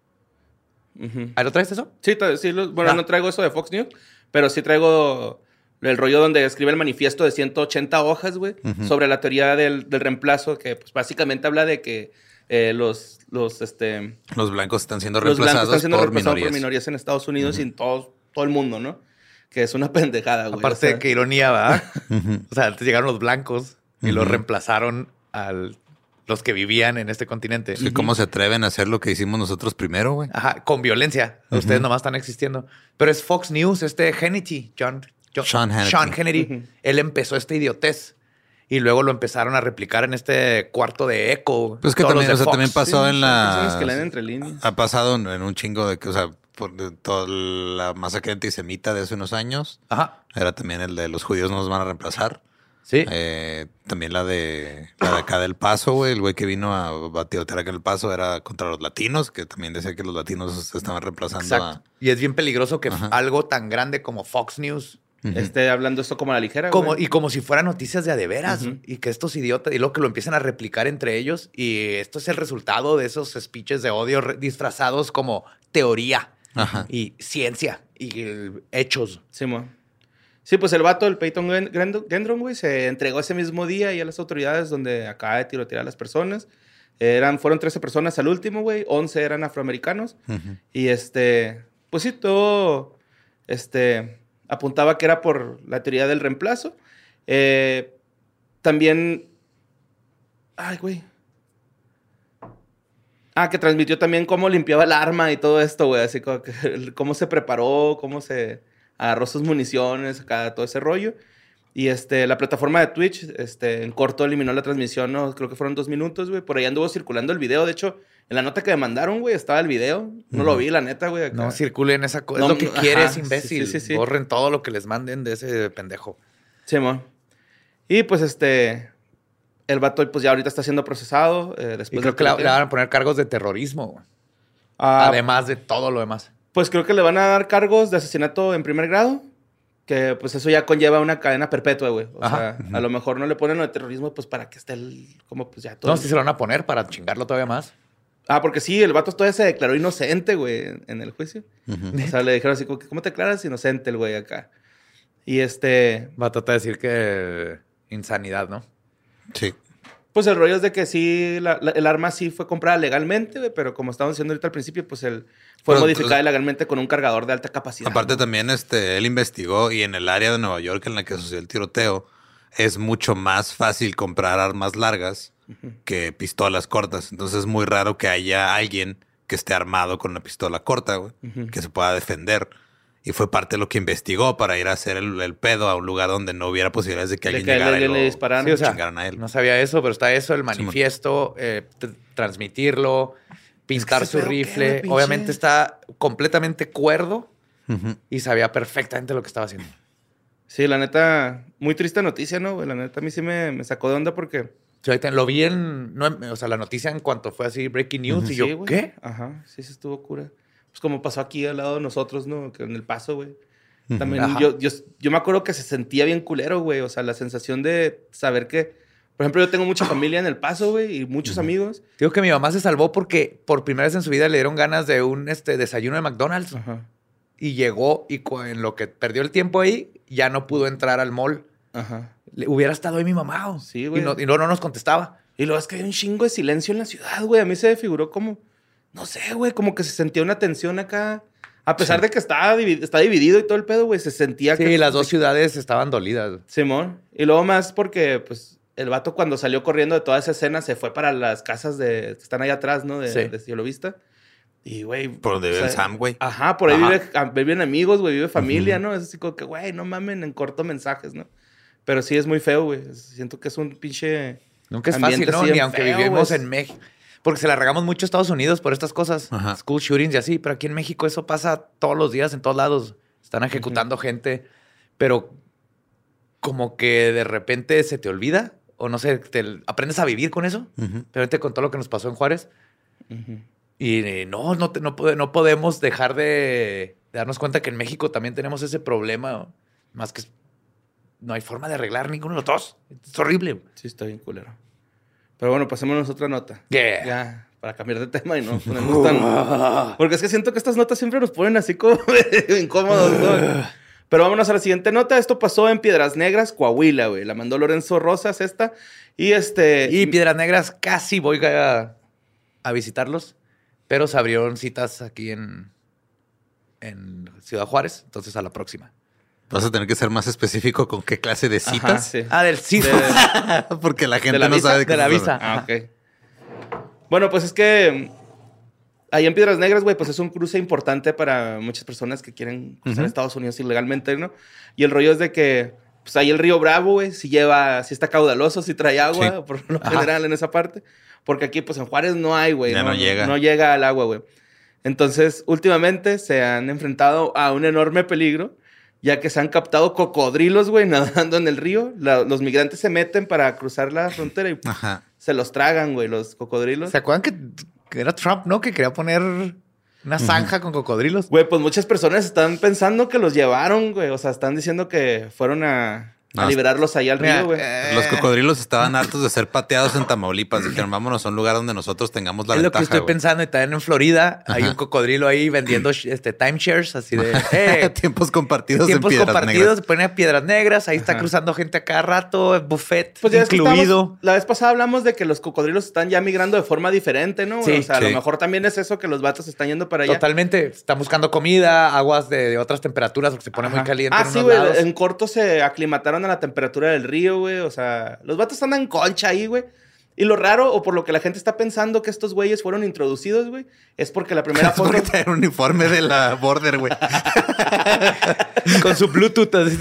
[SPEAKER 1] ¿Ahí lo traes eso?
[SPEAKER 3] Sí, sí, lo- bueno,
[SPEAKER 1] Ah.
[SPEAKER 3] no traigo eso de Fox News, pero sí traigo el rollo donde escribe el manifiesto de 180 hojas, güey, sobre la teoría del, del reemplazo, que pues básicamente habla de que eh, los, los, este,
[SPEAKER 2] Los blancos están siendo
[SPEAKER 3] los blancos
[SPEAKER 2] reemplazados
[SPEAKER 3] están siendo
[SPEAKER 2] por
[SPEAKER 3] reemplazados
[SPEAKER 2] minorías.
[SPEAKER 3] por minorías en Estados Unidos y en todo, todo el mundo, ¿no? Que es una pendejada, güey.
[SPEAKER 1] Aparte
[SPEAKER 3] o sea,
[SPEAKER 1] que ironía, ¿va? *laughs*
[SPEAKER 2] Ujú.
[SPEAKER 1] o sea, antes llegaron los blancos y los reemplazaron a los que vivían en este continente.
[SPEAKER 2] Sí, ¿Cómo se atreven a hacer lo que hicimos nosotros primero, güey?
[SPEAKER 1] Ajá, con violencia. Ustedes nomás están existiendo. Pero es Fox News, este Hannity, John, John-
[SPEAKER 2] Sean Hannity.
[SPEAKER 1] Sean Hannity.
[SPEAKER 3] Ujú.
[SPEAKER 1] Él empezó esta idiotez. Y luego lo empezaron a replicar en este cuarto de eco.
[SPEAKER 2] Pues que también, o sea, también pasó
[SPEAKER 3] sí,
[SPEAKER 2] en la...
[SPEAKER 3] que leen entre líneas.
[SPEAKER 2] Ha pasado en, en un chingo de que, o sea, por toda la masacre antisemita de hace unos años,
[SPEAKER 1] Ajá.
[SPEAKER 2] era también el de los judíos no nos van a reemplazar.
[SPEAKER 1] Sí.
[SPEAKER 2] Eh, también la de la de acá del Paso, güey, el güey que vino a batidotear acá en el Paso era contra los latinos, que también decía que los latinos se estaban reemplazando
[SPEAKER 1] Exacto. Y es bien peligroso que
[SPEAKER 2] Ajá.
[SPEAKER 1] algo tan grande como Fox News
[SPEAKER 3] Esté hablando esto como a la ligera,
[SPEAKER 1] Como,
[SPEAKER 3] güey.
[SPEAKER 1] y como si fueran noticias de a de veras. Y que estos idiotas, y luego que lo empiezan a replicar entre ellos. Y esto es el resultado de esos speeches de odio re- disfrazados como teoría
[SPEAKER 2] a... Ajá.
[SPEAKER 1] y ciencia y hechos.
[SPEAKER 3] Sí, mo. Sí, pues el vato, el Peyton Gendron, güey, se entregó ese mismo día y a las autoridades donde acaba de tirotear a las personas. Eran, fueron 13 personas al último, güey. 11 eran afroamericanos. Y este, pues sí, todo este, apuntaba que era por la teoría del reemplazo. Eh, también, ay, güey. Ah, que transmitió también cómo limpiaba el arma y todo esto, güey. Así como que, *laughs* cómo se preparó, cómo se agarró sus municiones, acá, todo ese rollo. Y este, la plataforma de Twitch, este, en corto eliminó la transmisión, ¿no? Creo que fueron dos minutos, güey. Por ahí anduvo circulando el video. De hecho, en la nota que me mandaron, güey, estaba el video. No lo vi, la neta, güey. acá.
[SPEAKER 1] No circulen esa cosa.
[SPEAKER 3] No,
[SPEAKER 1] es lo que quieres, imbécil.
[SPEAKER 3] sí, sí, sí.
[SPEAKER 1] Borren todo lo que les manden de ese pendejo.
[SPEAKER 3] Sí, mo. Y pues este, el vato pues ya ahorita está siendo procesado. eh,
[SPEAKER 1] Y
[SPEAKER 3] después
[SPEAKER 1] creo
[SPEAKER 3] del
[SPEAKER 1] que le van a poner cargos de terrorismo. güey.
[SPEAKER 3] Ah,
[SPEAKER 1] Además de todo lo demás.
[SPEAKER 3] Pues creo que le van a dar cargos de asesinato en primer grado. Que pues eso ya conlleva una cadena perpetua, güey. O
[SPEAKER 1] Ajá.
[SPEAKER 3] sea, a lo mejor no le ponen lo de terrorismo, pues para que esté el. Como pues ya todo.
[SPEAKER 1] No, si se lo van a poner para chingarlo todavía más.
[SPEAKER 3] Ah, porque sí, el vato todavía se declaró inocente, güey, en- el juicio. O sea, le dijeron así, como que, ¿cómo te declaras inocente el güey acá? Y este,
[SPEAKER 1] Va a tratar de decir que insanidad, ¿no?
[SPEAKER 2] Sí.
[SPEAKER 3] Pues el rollo es de que sí, la- la- el arma sí fue comprada legalmente, güey, pero como estábamos diciendo ahorita al principio, pues el, fue
[SPEAKER 2] Pero,
[SPEAKER 3] modificada
[SPEAKER 2] pues,
[SPEAKER 3] legalmente con un cargador de alta capacidad.
[SPEAKER 2] Aparte
[SPEAKER 3] ¿no?
[SPEAKER 2] también este, él investigó y en el área de Nueva York en la que sucedió el tiroteo es mucho más fácil comprar armas largas que pistolas cortas. Entonces es muy raro que haya alguien que esté armado con una pistola corta, güey, que se pueda defender. Y fue parte de lo que investigó para ir a hacer el, el pedo a un lugar donde no hubiera posibilidades de que
[SPEAKER 3] De
[SPEAKER 2] alguien
[SPEAKER 3] que
[SPEAKER 2] llegara y
[SPEAKER 3] alguien
[SPEAKER 2] lo
[SPEAKER 3] le dispararan.
[SPEAKER 1] Sí, o sea,
[SPEAKER 2] chingaran a él.
[SPEAKER 1] No sabía eso, pero está eso, el manifiesto, eh, tr- transmitirlo, pintar su
[SPEAKER 3] pedo, ¿qué,
[SPEAKER 1] rifle. Obviamente está completamente cuerdo y sabía perfectamente lo que estaba haciendo.
[SPEAKER 3] Sí, la neta, muy triste noticia, ¿no? La neta a mí sí me, me sacó de onda porque...
[SPEAKER 1] Sí, lo vi en, no o sea, la noticia en cuanto fue así, breaking news, y yo. ¿qué?
[SPEAKER 3] Ajá, sí, sí estuvo cura. Pues como pasó aquí al lado de nosotros, ¿no? Que en el paso, güey. También
[SPEAKER 1] Ajá.
[SPEAKER 3] yo, yo, yo me acuerdo que se sentía bien culero, güey. O sea, la sensación de saber que... Por ejemplo, yo tengo mucha familia en el paso, güey, y muchos amigos.
[SPEAKER 1] Digo que mi mamá se salvó porque por primera vez en su vida le dieron ganas de un este, desayuno de McDonald's
[SPEAKER 3] Ajá.
[SPEAKER 1] y llegó y en lo que perdió el tiempo ahí, ya no pudo entrar al mall.
[SPEAKER 3] Ajá.
[SPEAKER 1] Le- hubiera estado ahí mi mamá.
[SPEAKER 3] Sí, güey.
[SPEAKER 1] Y no, y no, no nos contestaba.
[SPEAKER 3] Y luego es que hay un chingo de silencio en la ciudad, güey. A mí se me figuró como, no sé, güey, como que se sentía una tensión acá. A pesar de que está, divi- está dividido y todo el pedo, güey, se sentía
[SPEAKER 1] Sí,
[SPEAKER 3] que...
[SPEAKER 1] las dos ciudades estaban dolidas.
[SPEAKER 3] Simón. Y luego más porque, pues, el vato cuando salió corriendo de toda esa escena se fue para las casas de, que están ahí atrás, ¿no? De,
[SPEAKER 1] Sí.
[SPEAKER 3] de Cielo Vista. Y, güey...
[SPEAKER 2] Por donde vive el Sam, güey.
[SPEAKER 3] Ajá, por ahí
[SPEAKER 1] Ajá.
[SPEAKER 3] vive, ah, viven amigos, güey, vive familia, ¿no? Es así como que, güey, no mamen en corto mensajes, ¿no? Pero sí es muy feo, güey. Siento que es un pinche...
[SPEAKER 1] Nunca es fácil, ¿no? Ni aunque
[SPEAKER 3] feo,
[SPEAKER 1] vivimos en México. Porque se la regamos mucho a Estados Unidos por estas cosas.
[SPEAKER 2] Ajá.
[SPEAKER 1] School shootings y así. Pero aquí en México eso pasa todos los días, en todos lados. Están ejecutando gente. Pero como que de repente se te olvida. O no sé, te aprendes a vivir con eso. Pero ahorita con todo lo que nos pasó en Juárez. Y eh, no, no, te- no podemos dejar de, de darnos cuenta que en México también tenemos ese problema. Más que no hay forma de arreglar ninguno de los dos. Es horrible.
[SPEAKER 3] Sí, está bien culero. Pero bueno, pasémonos a otra nota.
[SPEAKER 1] Yeah.
[SPEAKER 3] Ya, para cambiar de tema y no *laughs* ponernos tan... Porque es que siento que estas notas siempre nos ponen así como *laughs* incómodos, ¿no? Pero vámonos a la siguiente nota. Esto pasó en Piedras Negras, Coahuila, güey. La mandó Lorenzo Rosas esta. Y este...
[SPEAKER 1] Y Piedras Negras casi voy a, a visitarlos, pero se abrieron citas aquí en, en Ciudad Juárez, entonces a la próxima.
[SPEAKER 2] Vas a tener que ser más específico con qué clase de
[SPEAKER 3] Ajá,
[SPEAKER 2] citas.
[SPEAKER 3] sí.
[SPEAKER 1] Ah, del cita. *laughs*
[SPEAKER 2] Porque la gente
[SPEAKER 3] la
[SPEAKER 2] no
[SPEAKER 3] visa?
[SPEAKER 2] sabe de qué
[SPEAKER 1] De la
[SPEAKER 2] se
[SPEAKER 1] visa.
[SPEAKER 3] Ah, ok. Bueno, pues es que mm, ahí en Piedras Negras, güey, pues es un cruce importante para muchas personas que quieren cruzar
[SPEAKER 2] Ujú.
[SPEAKER 3] Estados Unidos ilegalmente, ¿no? Y el rollo es de que, pues ahí el río Bravo, güey, si lleva, si está caudaloso, si trae agua,
[SPEAKER 2] Sí.
[SPEAKER 3] por lo
[SPEAKER 1] Ajá.
[SPEAKER 3] general en esa parte. Porque aquí, pues en Juárez no hay, güey.
[SPEAKER 2] Ya no llega.
[SPEAKER 3] No llega al agua, güey. Entonces, últimamente se han enfrentado a un enorme peligro, ya que se han captado cocodrilos, güey, *laughs* nadando en el río. La- los migrantes se meten para cruzar la frontera y *laughs*
[SPEAKER 2] Ajá.
[SPEAKER 3] se los tragan, güey, los cocodrilos.
[SPEAKER 1] ¿Se acuerdan que, que era Trump, no? Que quería poner una zanja con cocodrilos.
[SPEAKER 3] Güey, pues muchas personas están pensando que los llevaron, güey. O sea, están diciendo que fueron a, a
[SPEAKER 2] No,
[SPEAKER 3] liberarlos allá al
[SPEAKER 1] Mira,
[SPEAKER 3] río, güey.
[SPEAKER 1] eh,
[SPEAKER 2] Los cocodrilos estaban hartos de ser pateados en Tamaulipas. Dijeron, vámonos a un lugar donde nosotros tengamos la
[SPEAKER 1] es lo que
[SPEAKER 2] ventaja.
[SPEAKER 1] estoy
[SPEAKER 2] güey".
[SPEAKER 1] pensando. Y también en Florida hay
[SPEAKER 2] Ajá.
[SPEAKER 1] un cocodrilo ahí vendiendo *clears throat* este, timeshares, así de... *laughs* eh,
[SPEAKER 2] Tiempos compartidos
[SPEAKER 1] tiempos
[SPEAKER 2] en piedras
[SPEAKER 1] compartidos,
[SPEAKER 2] negras.
[SPEAKER 1] se ponen a piedras negras, ahí está
[SPEAKER 3] Ajá.
[SPEAKER 1] cruzando gente a cada rato, buffet
[SPEAKER 3] Pues ya
[SPEAKER 1] incluido.
[SPEAKER 3] estamos- la vez pasada hablamos de que los cocodrilos están ya migrando de forma diferente, ¿no?
[SPEAKER 1] Sí,
[SPEAKER 3] o sea, a lo
[SPEAKER 2] sí.
[SPEAKER 3] mejor también es eso que los vatos están yendo para allá.
[SPEAKER 1] Totalmente. Están buscando comida, aguas de, de otras temperaturas porque se pone muy
[SPEAKER 3] Ajá.
[SPEAKER 1] caliente.
[SPEAKER 3] Ah,
[SPEAKER 1] en
[SPEAKER 3] sí, güey. En corto se aclimataron a la temperatura del río, güey. O sea, los vatos andan concha ahí, güey. Y lo raro, o por lo que la gente está pensando que estos güeyes fueron introducidos, güey, es porque la primera *laughs*
[SPEAKER 2] Es
[SPEAKER 3] foto.
[SPEAKER 2] porque traen un uniforme de la border, güey. *laughs*
[SPEAKER 1] Con su Bluetooth. así.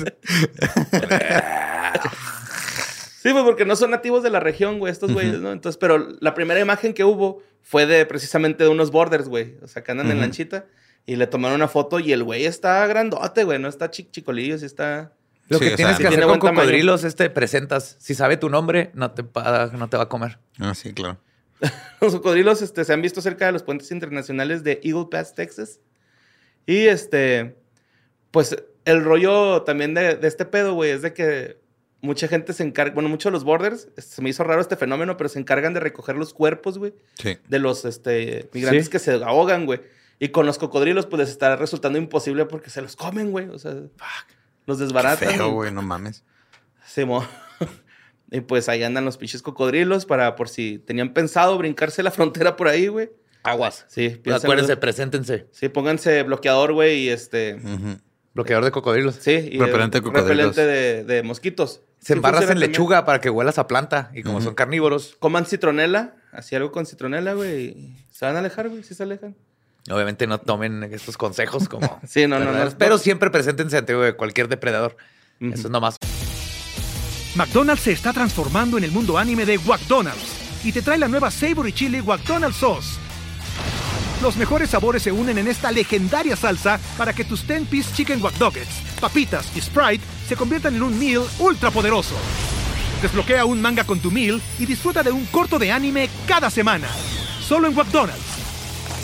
[SPEAKER 3] Sí, pues porque no son nativos de la región, güey, estos güeyes, ¿no? Entonces, pero la primera imagen que hubo fue de precisamente de unos borders, güey. O sea, que andan en lanchita y le tomaron una foto y el güey está grandote, güey, no está chi- chicolillo, sí está.
[SPEAKER 1] Lo
[SPEAKER 2] Sí,
[SPEAKER 1] que
[SPEAKER 2] o
[SPEAKER 1] tienes
[SPEAKER 2] sea,
[SPEAKER 1] que
[SPEAKER 3] tiene
[SPEAKER 1] hacer con
[SPEAKER 3] buen tamaño.
[SPEAKER 1] cocodrilos es te presentas. Si sabe tu nombre, no te, pa- no te va a comer.
[SPEAKER 2] Ah, sí, claro. *laughs*
[SPEAKER 3] Los cocodrilos este, se han visto cerca de los puentes internacionales de Eagle Pass, Texas. Y este, pues el rollo también de, de este pedo, güey, es de que mucha gente se encarga, bueno, muchos de los borders, se me hizo raro este fenómeno, pero se encargan de recoger los cuerpos, güey,
[SPEAKER 2] Sí.
[SPEAKER 3] de los este, migrantes
[SPEAKER 1] Sí.
[SPEAKER 3] que se ahogan, güey. Y con los cocodrilos, pues les está resultando imposible porque se los comen, güey. O sea, los
[SPEAKER 2] Qué
[SPEAKER 3] desbaratan.
[SPEAKER 2] feo,
[SPEAKER 3] y-
[SPEAKER 2] güey, no mames.
[SPEAKER 3] Sí, mo. *laughs* y pues ahí andan los pinches cocodrilos para por si tenían pensado brincarse la frontera por ahí, güey.
[SPEAKER 1] Aguas.
[SPEAKER 3] Sí, piénsenlo.
[SPEAKER 1] Acuérdense, preséntense.
[SPEAKER 3] Sí, pónganse bloqueador, güey, y este.
[SPEAKER 1] Bloqueador de cocodrilos.
[SPEAKER 3] Sí, y
[SPEAKER 2] Repelente de cocodrilos.
[SPEAKER 3] repelente de, de mosquitos.
[SPEAKER 1] Se
[SPEAKER 3] Sí,
[SPEAKER 1] embarras en
[SPEAKER 3] también.
[SPEAKER 1] lechuga para que huelas a planta. Y como son carnívoros,
[SPEAKER 3] Coman citronela, así algo con citronela, güey, y se van a alejar, güey, sí se alejan.
[SPEAKER 1] Obviamente no tomen estos consejos como. *laughs*
[SPEAKER 3] Sí, no, no, no.
[SPEAKER 1] Pero siempre preséntense ante cualquier depredador. Eso es nomás.
[SPEAKER 6] McDonald's se está transformando en el mundo anime de McDonald's y te trae la nueva Savory Chili McDonald's Sauce. Los mejores sabores se unen en esta legendaria salsa para que tus 10-piece chicken wack papitas y Sprite se conviertan en un meal ultra poderoso. Desbloquea un manga con tu meal y disfruta de un corto de anime cada semana. Solo en McDonald's.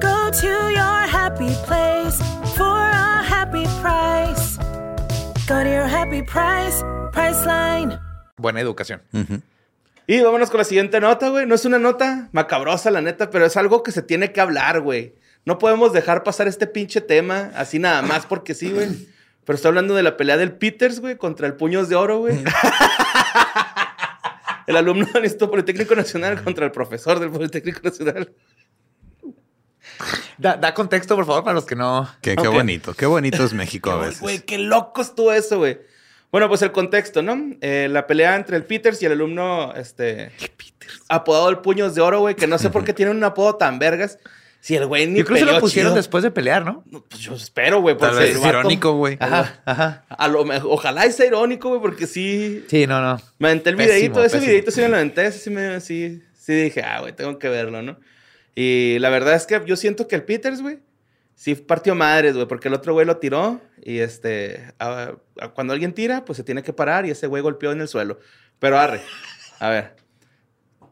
[SPEAKER 7] Go to your happy place for a happy price. Go to your happy price, Priceline.
[SPEAKER 1] Buena educación.
[SPEAKER 3] Y vámonos con la siguiente nota, güey. No es una nota macabrosa, la neta, pero es algo que se tiene que hablar, güey. No podemos dejar pasar este pinche tema así nada más porque sí, güey. Pero estoy hablando de la pelea del Peters, güey, contra el Puños de Oro, güey. *laughs* el alumno del Instituto Politécnico Nacional contra el profesor del Politécnico Nacional. *laughs*
[SPEAKER 1] Da, da contexto, por favor, para los que no.
[SPEAKER 2] Qué, qué bonito, qué bonito es México *laughs* a veces.
[SPEAKER 3] Güey, qué loco estuvo eso, güey. Bueno, pues el contexto, ¿no? Eh, la pelea entre el Peters y el alumno, este... Apodado el Puños de Oro, güey, que no sé por *laughs* qué tiene un apodo tan vergas. Si el güey ni
[SPEAKER 1] Yo creo que se lo pusieron
[SPEAKER 3] chido.
[SPEAKER 1] después de pelear, ¿no?
[SPEAKER 3] No, Pues yo espero, güey.
[SPEAKER 2] Tal vez es irónico, güey.
[SPEAKER 1] Ajá, ajá.
[SPEAKER 3] A lo mejor- ojalá y sea irónico, güey, porque sí...
[SPEAKER 1] Sí, no, no.
[SPEAKER 3] Me aventé el
[SPEAKER 1] Pésimo,
[SPEAKER 3] videito, ese
[SPEAKER 1] pésimo.
[SPEAKER 3] videito sí me lo aventé, ese sí me... Sí, sí dije, ah, güey, tengo que verlo, ¿no? Y la verdad es que yo siento que el Peters, güey, sí partió madres, güey, porque el otro güey lo tiró y este... a- a- cuando alguien tira, pues se tiene que parar y ese güey golpeó en el suelo. Pero arre, a ver.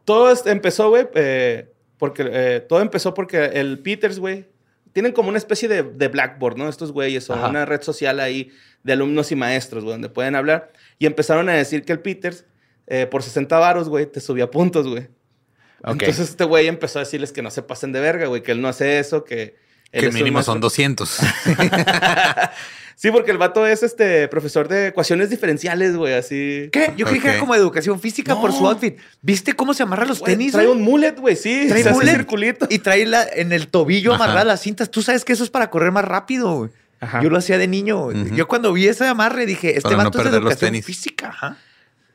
[SPEAKER 3] Todo empezó, güey, eh, porque... eh, todo empezó porque el Peters, güey, tienen como una especie de, de Blackboard, ¿no? Estos güeyes
[SPEAKER 1] Ajá.
[SPEAKER 3] una red social ahí de alumnos y maestros, güey, donde pueden hablar. Y empezaron a decir que el Peters, eh, por 60 varos, güey, te subía puntos, güey. Entonces este güey empezó a decirles que no se pasen de verga, güey, que él no hace eso, que... él
[SPEAKER 2] Que
[SPEAKER 3] es
[SPEAKER 2] mínimo son
[SPEAKER 3] maestro- *laughs*
[SPEAKER 2] 200.
[SPEAKER 3] Sí, porque el vato es este profesor de ecuaciones diferenciales, güey, así.
[SPEAKER 1] ¿Qué? Yo creí que era como educación física por su outfit. ¿Viste cómo se amarra los
[SPEAKER 3] Güey,
[SPEAKER 1] tenis?
[SPEAKER 3] trae un mullet, güey, sí.
[SPEAKER 1] Trae
[SPEAKER 3] se hace
[SPEAKER 1] mullet
[SPEAKER 3] circulito.
[SPEAKER 1] y trae la, en el tobillo
[SPEAKER 2] Ajá.
[SPEAKER 1] amarradas las cintas. Tú sabes que eso es para correr más rápido. güey.
[SPEAKER 3] Ajá.
[SPEAKER 1] Yo lo hacía de niño. Yo cuando vi ese amarre dije, este
[SPEAKER 2] Para no
[SPEAKER 1] vato es de
[SPEAKER 2] los
[SPEAKER 1] educación
[SPEAKER 2] tenis.
[SPEAKER 1] física. Ajá.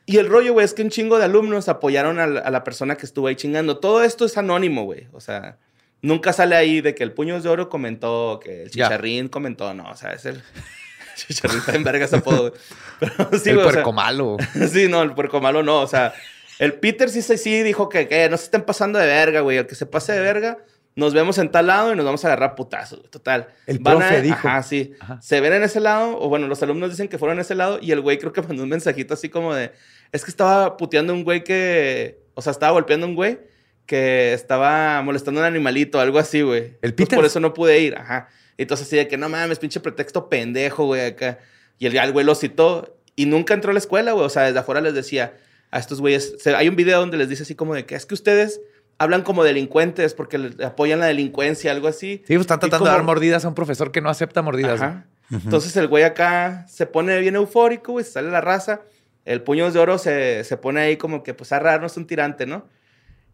[SPEAKER 3] Y el rollo, güey, es que un chingo de alumnos apoyaron a la, a la persona que estuvo ahí chingando. Todo esto es anónimo, güey. O sea, nunca sale ahí de que el Puños de Oro comentó, que el. Chicharrín comentó. No, o sea, es el... *laughs* Chicharrín está en verga ese apodo, güey. Pero *laughs* sí,
[SPEAKER 1] el
[SPEAKER 3] güey, o sea,
[SPEAKER 1] puerco malo. *laughs*
[SPEAKER 3] sí, no, el puerco malo no. O sea, el Peter sí, sí, sí dijo que, que no se estén pasando de verga, güey. El que se pase de verga, nos vemos en tal lado y nos vamos a agarrar putazos, güey. Total.
[SPEAKER 1] El
[SPEAKER 3] Van
[SPEAKER 1] profe
[SPEAKER 3] a-
[SPEAKER 1] dijo.
[SPEAKER 3] Ajá, sí.
[SPEAKER 1] Ajá.
[SPEAKER 3] Se ven en ese lado, o bueno, los alumnos dicen que fueron en ese lado y el güey creo que mandó un mensajito así como de, es que estaba puteando a un güey que, o sea, estaba golpeando a un güey que estaba molestando a un animalito, algo así, güey. Entonces,
[SPEAKER 1] Peters?
[SPEAKER 3] Por eso no pude ir, ajá. Entonces así de que no mames, pinche pretexto pendejo, güey, acá. Y el, el güey lo citó y nunca entró a la escuela, güey. O sea, desde afuera les decía a estos güeyes. se- hay un video donde les dice así como de que es que ustedes hablan como delincuentes porque le- apoyan la delincuencia, algo así.
[SPEAKER 1] Sí, pues están
[SPEAKER 3] Y
[SPEAKER 1] tratando de dar mordidas a un profesor que no acepta mordidas.
[SPEAKER 3] Ajá. Entonces el güey acá se pone bien eufórico, güey, se sale la raza. El puños de oro se, se pone ahí como que, pues, a raro, no es un tirante, ¿no?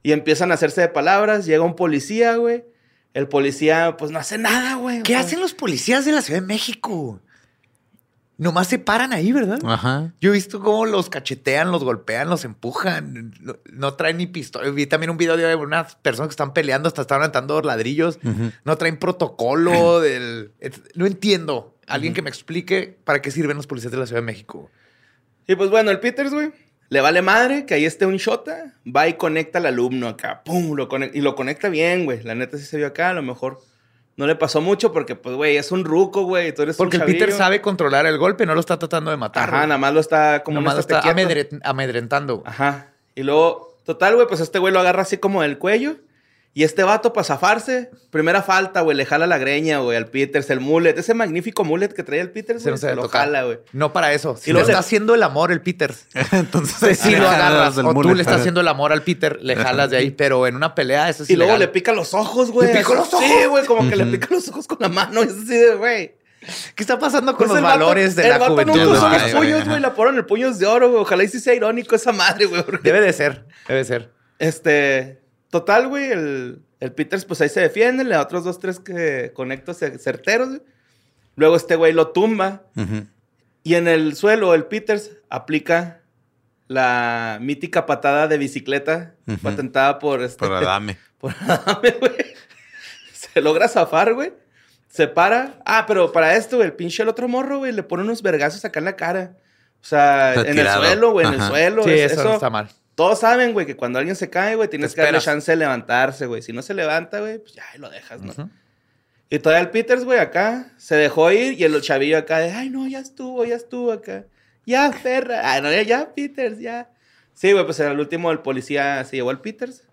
[SPEAKER 3] Y empiezan a hacerse de palabras. Llega un policía, güey. El policía, pues, no hace nada, güey.
[SPEAKER 1] ¿Qué hacen los policías de la Ciudad de México? Nomás se paran ahí, ¿verdad?
[SPEAKER 2] Ajá.
[SPEAKER 1] Yo he visto cómo los cachetean, los golpean, los empujan. No, no traen ni pistola. Vi también un video de unas personas que están peleando, hasta están aventando ladrillos. No traen protocolo del... No entiendo Alguien que me explique para qué sirven los policías de la Ciudad de México.
[SPEAKER 3] Y pues bueno, el Peters, güey, le vale madre que ahí esté un shota, va y conecta al alumno acá, pum, lo conec- y lo conecta bien, güey. La neta sí se vio acá, a lo mejor no le pasó mucho porque, pues, güey, es un ruco, güey, tú eres
[SPEAKER 1] Porque
[SPEAKER 3] un
[SPEAKER 1] el Peter sabe controlar el golpe, no lo está tratando de matar.
[SPEAKER 3] Ajá, nada más lo está como
[SPEAKER 1] Nomás
[SPEAKER 3] no
[SPEAKER 1] lo está amedrentando.
[SPEAKER 3] Ajá. Y luego, total, güey, pues este güey lo agarra así como del cuello. Y este vato, para zafarse, primera falta, güey, le jala la greña, güey, al Peters, el mullet. Ese magnífico mullet que traía el Peters,
[SPEAKER 1] Se
[SPEAKER 3] lo
[SPEAKER 1] tocar.
[SPEAKER 3] jala, güey.
[SPEAKER 1] No para eso. Si
[SPEAKER 3] Y
[SPEAKER 1] le está haciendo el amor el Peters. *laughs*
[SPEAKER 2] Entonces,
[SPEAKER 1] Si lo agarras
[SPEAKER 2] del
[SPEAKER 1] o tú le estás haciendo el amor al Peter, le jalas de ahí. Pero en una pelea, eso es
[SPEAKER 3] Y luego le pica los ojos, güey.
[SPEAKER 1] ¿Le picó los ojos?
[SPEAKER 3] Sí, güey, como que le pica los ojos con la mano. Es así de, güey.
[SPEAKER 1] ¿Qué está pasando con
[SPEAKER 3] Pues
[SPEAKER 1] los
[SPEAKER 3] el vato-
[SPEAKER 1] valores de
[SPEAKER 3] el
[SPEAKER 1] la
[SPEAKER 3] vato
[SPEAKER 1] juventud?
[SPEAKER 3] usó
[SPEAKER 2] No,
[SPEAKER 3] los
[SPEAKER 2] ay,
[SPEAKER 3] puños,
[SPEAKER 2] güey.
[SPEAKER 3] La ponen el puños de oro, güey. Ojalá y sí sea irónico esa madre, güey.
[SPEAKER 1] Debe de ser, debe ser.
[SPEAKER 3] Este, total, güey, el, el Peters, pues ahí se defiende, le da otros dos, tres que conectos cer- certeros, güey. Luego este güey lo tumba y en el suelo el Peters aplica la mítica patada de bicicleta patentada por este.
[SPEAKER 2] Por Adame. *laughs*
[SPEAKER 3] por Adame, güey. Se logra zafar, güey. Se para. Ah, pero para esto, güey, el pinche el otro morro, güey, le pone unos vergazos acá en la cara. O sea, en el suelo, güey, en el suelo.
[SPEAKER 1] Sí,
[SPEAKER 3] Es-
[SPEAKER 1] eso, no está mal.
[SPEAKER 3] Todos saben, güey, que cuando alguien se cae, güey, tienes que darle chance de levantarse, güey. Si no se levanta, güey, pues ya lo dejas, ¿no? Y todavía el Peters, güey, acá se dejó ir y el chavillo acá de, ay, no, ya estuvo, ya estuvo acá. Ya, perra. Ay, no, ya, ya, Peters, ya. Sí, güey, pues al último el policía se llevó al Peters.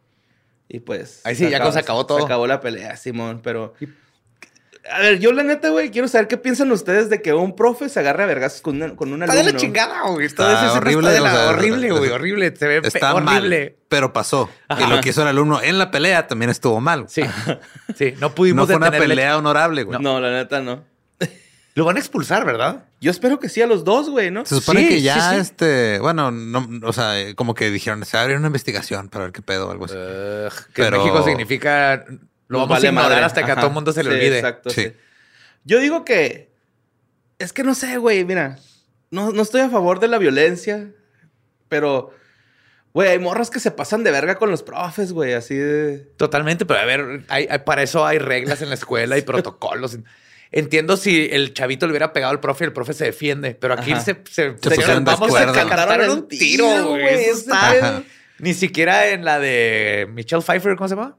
[SPEAKER 3] Y pues.
[SPEAKER 1] Ahí sí, ya se acabó todo.
[SPEAKER 3] Se acabó la pelea, Simón, pero. A ver, yo la neta, güey, quiero saber qué piensan ustedes de que un profe se agarre a vergazos con, una- con un
[SPEAKER 1] Está de
[SPEAKER 3] alumno.
[SPEAKER 1] la chingada, güey.
[SPEAKER 2] Está
[SPEAKER 1] ese escena
[SPEAKER 2] horrible,
[SPEAKER 1] está de la-
[SPEAKER 2] o sea,
[SPEAKER 1] horrible, güey. *laughs* Horrible. Se ve
[SPEAKER 2] Está
[SPEAKER 1] horrible.
[SPEAKER 2] mal, pero pasó. Y lo que hizo el alumno en la pelea también estuvo mal.
[SPEAKER 1] Sí, *laughs* sí. No pudimos
[SPEAKER 2] no fue una
[SPEAKER 1] el
[SPEAKER 2] pelea honorable, güey.
[SPEAKER 3] No, la neta no.
[SPEAKER 1] Lo van a expulsar, ¿verdad?
[SPEAKER 3] Yo espero que sí a los dos, güey, ¿no?
[SPEAKER 2] Se supone
[SPEAKER 1] Sí,
[SPEAKER 2] que ya,
[SPEAKER 1] sí, sí.
[SPEAKER 2] este, bueno, no, o sea, como que dijeron, se va a abrir una investigación para ver qué pedo o algo así.
[SPEAKER 1] Que en
[SPEAKER 2] Pero-
[SPEAKER 1] México significa... Lo vamos
[SPEAKER 3] vale
[SPEAKER 1] a ignorar
[SPEAKER 3] madre.
[SPEAKER 1] hasta que a todo el mundo se le
[SPEAKER 3] Sí,
[SPEAKER 1] olvide.
[SPEAKER 3] Exacto,
[SPEAKER 2] Sí.
[SPEAKER 3] sí. Yo digo que. Es que no sé, güey, mira. No, no estoy a favor de la violencia, pero. Güey, hay morras que se pasan de verga con los profes, güey, así de.
[SPEAKER 1] Totalmente, pero a ver, hay- hay- para eso hay reglas en la escuela y *laughs* protocolos. Entiendo si el chavito le hubiera pegado al profe y el profe se defiende, pero aquí
[SPEAKER 3] Ajá.
[SPEAKER 1] se, se,
[SPEAKER 2] pusieron de
[SPEAKER 1] vamos a cantar un tiro, güey. Ni siquiera en la de Michelle Pfeiffer, ¿cómo se llama?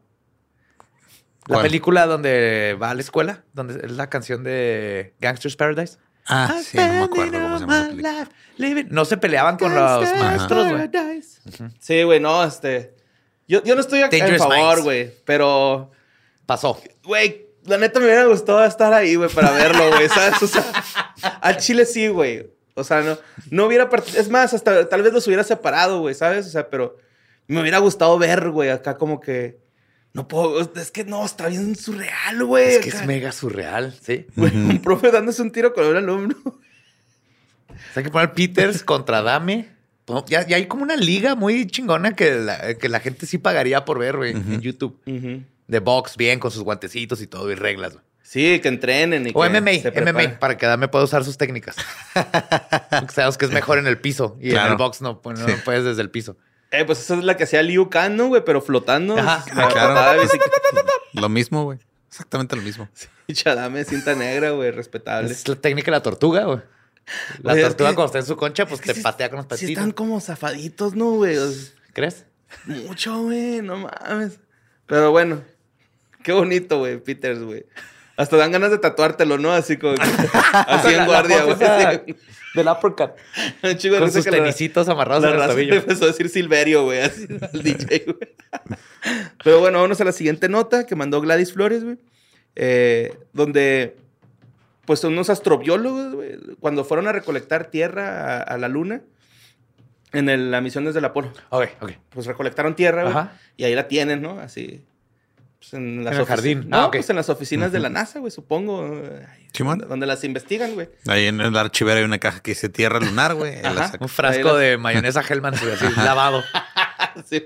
[SPEAKER 1] La
[SPEAKER 2] ¿Cuál?
[SPEAKER 1] película donde va a la escuela, donde es la canción de Gangster's Paradise.
[SPEAKER 2] Ah, sí, no me acuerdo cómo se llama la película.
[SPEAKER 1] Living- No se peleaban con los
[SPEAKER 3] Gangster's
[SPEAKER 1] maestros, güey.
[SPEAKER 3] Paradise. Sí, güey, no, este. Yo, yo no estoy a- en favor, güey, pero.
[SPEAKER 1] Pasó.
[SPEAKER 3] Güey, la neta me hubiera gustado estar ahí, güey, para verlo, güey, ¿sabes? O sea, al chile sí, güey. O sea, no, no hubiera... Es más, hasta tal vez los hubiera separado, güey, ¿sabes? O sea, pero me hubiera gustado ver, güey, acá como que... No puedo... Es que no, está bien surreal, güey.
[SPEAKER 1] Es que
[SPEAKER 3] acá.
[SPEAKER 1] es mega surreal, ¿sí?
[SPEAKER 3] Güey, un profe dándose un tiro con un alumno.
[SPEAKER 1] O sea, hay que poner Peters *laughs* contra Dame. Pues, Ya, ya hay como una liga muy chingona que la, que la gente sí pagaría por ver, güey, en YouTube. De box, bien, con sus guantecitos y todo, y reglas, güey.
[SPEAKER 3] Sí, que entrenen y
[SPEAKER 1] O
[SPEAKER 3] que
[SPEAKER 1] MMA. MMA, para que Dame pueda usar sus técnicas. *laughs* Sabemos que es mejor en el piso. Y en el box no, pues, no
[SPEAKER 2] Sí.
[SPEAKER 1] puedes desde el piso.
[SPEAKER 3] Eh, pues esa es la que hacía Liu Kang, ¿no, güey? Pero flotando.
[SPEAKER 1] Ajá.
[SPEAKER 2] Ah, claro. Lo mismo, güey. Exactamente lo mismo.
[SPEAKER 3] Y *laughs* Chadame, cinta negra, güey, respetable.
[SPEAKER 1] Es la técnica de la tortuga, güey. La
[SPEAKER 3] Oye, es
[SPEAKER 1] tortuga
[SPEAKER 3] que-
[SPEAKER 1] cuando está en su concha, pues
[SPEAKER 3] Es
[SPEAKER 1] te
[SPEAKER 3] sí-
[SPEAKER 1] patea con los
[SPEAKER 3] Sí
[SPEAKER 1] patitos.
[SPEAKER 3] están como zafaditos, ¿no, güey?
[SPEAKER 1] ¿Crees?
[SPEAKER 3] Mucho, güey, no mames. Pero bueno, qué bonito, güey, Peters, güey. Hasta dan ganas de tatuártelo, ¿no? Así como *laughs* así en guardia, güey. *laughs*
[SPEAKER 1] Del uppercut. *laughs*
[SPEAKER 3] Un chingo de
[SPEAKER 1] Con sus
[SPEAKER 3] que la-
[SPEAKER 1] tenisitos amarrados
[SPEAKER 3] La
[SPEAKER 1] en el tobillo.
[SPEAKER 3] empezó a decir Silverio, güey, así *laughs* al *laughs* DJ, güey. Pero bueno, vámonos a la siguiente nota que mandó Gladys Flores, güey. eh, donde, pues, unos astrobiólogos, güey, cuando fueron a recolectar tierra a, a la luna, en el- la misión desde el Apolo,
[SPEAKER 1] Ok, ok.
[SPEAKER 3] pues recolectaron tierra, güey,
[SPEAKER 1] Ajá.
[SPEAKER 3] y ahí la tienen, ¿no? Así. Pues, en, las
[SPEAKER 1] En el jardín.
[SPEAKER 3] No,
[SPEAKER 1] Ah,
[SPEAKER 3] pues en las oficinas de la NASA, güey, supongo. Ay,
[SPEAKER 2] Simón.
[SPEAKER 3] donde, las investigan, güey.
[SPEAKER 2] Ahí en el archivero hay una caja que dice tierra lunar, güey.
[SPEAKER 1] Un frasco de mayonesa Hellman güey, así *laughs* lavado. *laughs*
[SPEAKER 3] Sí,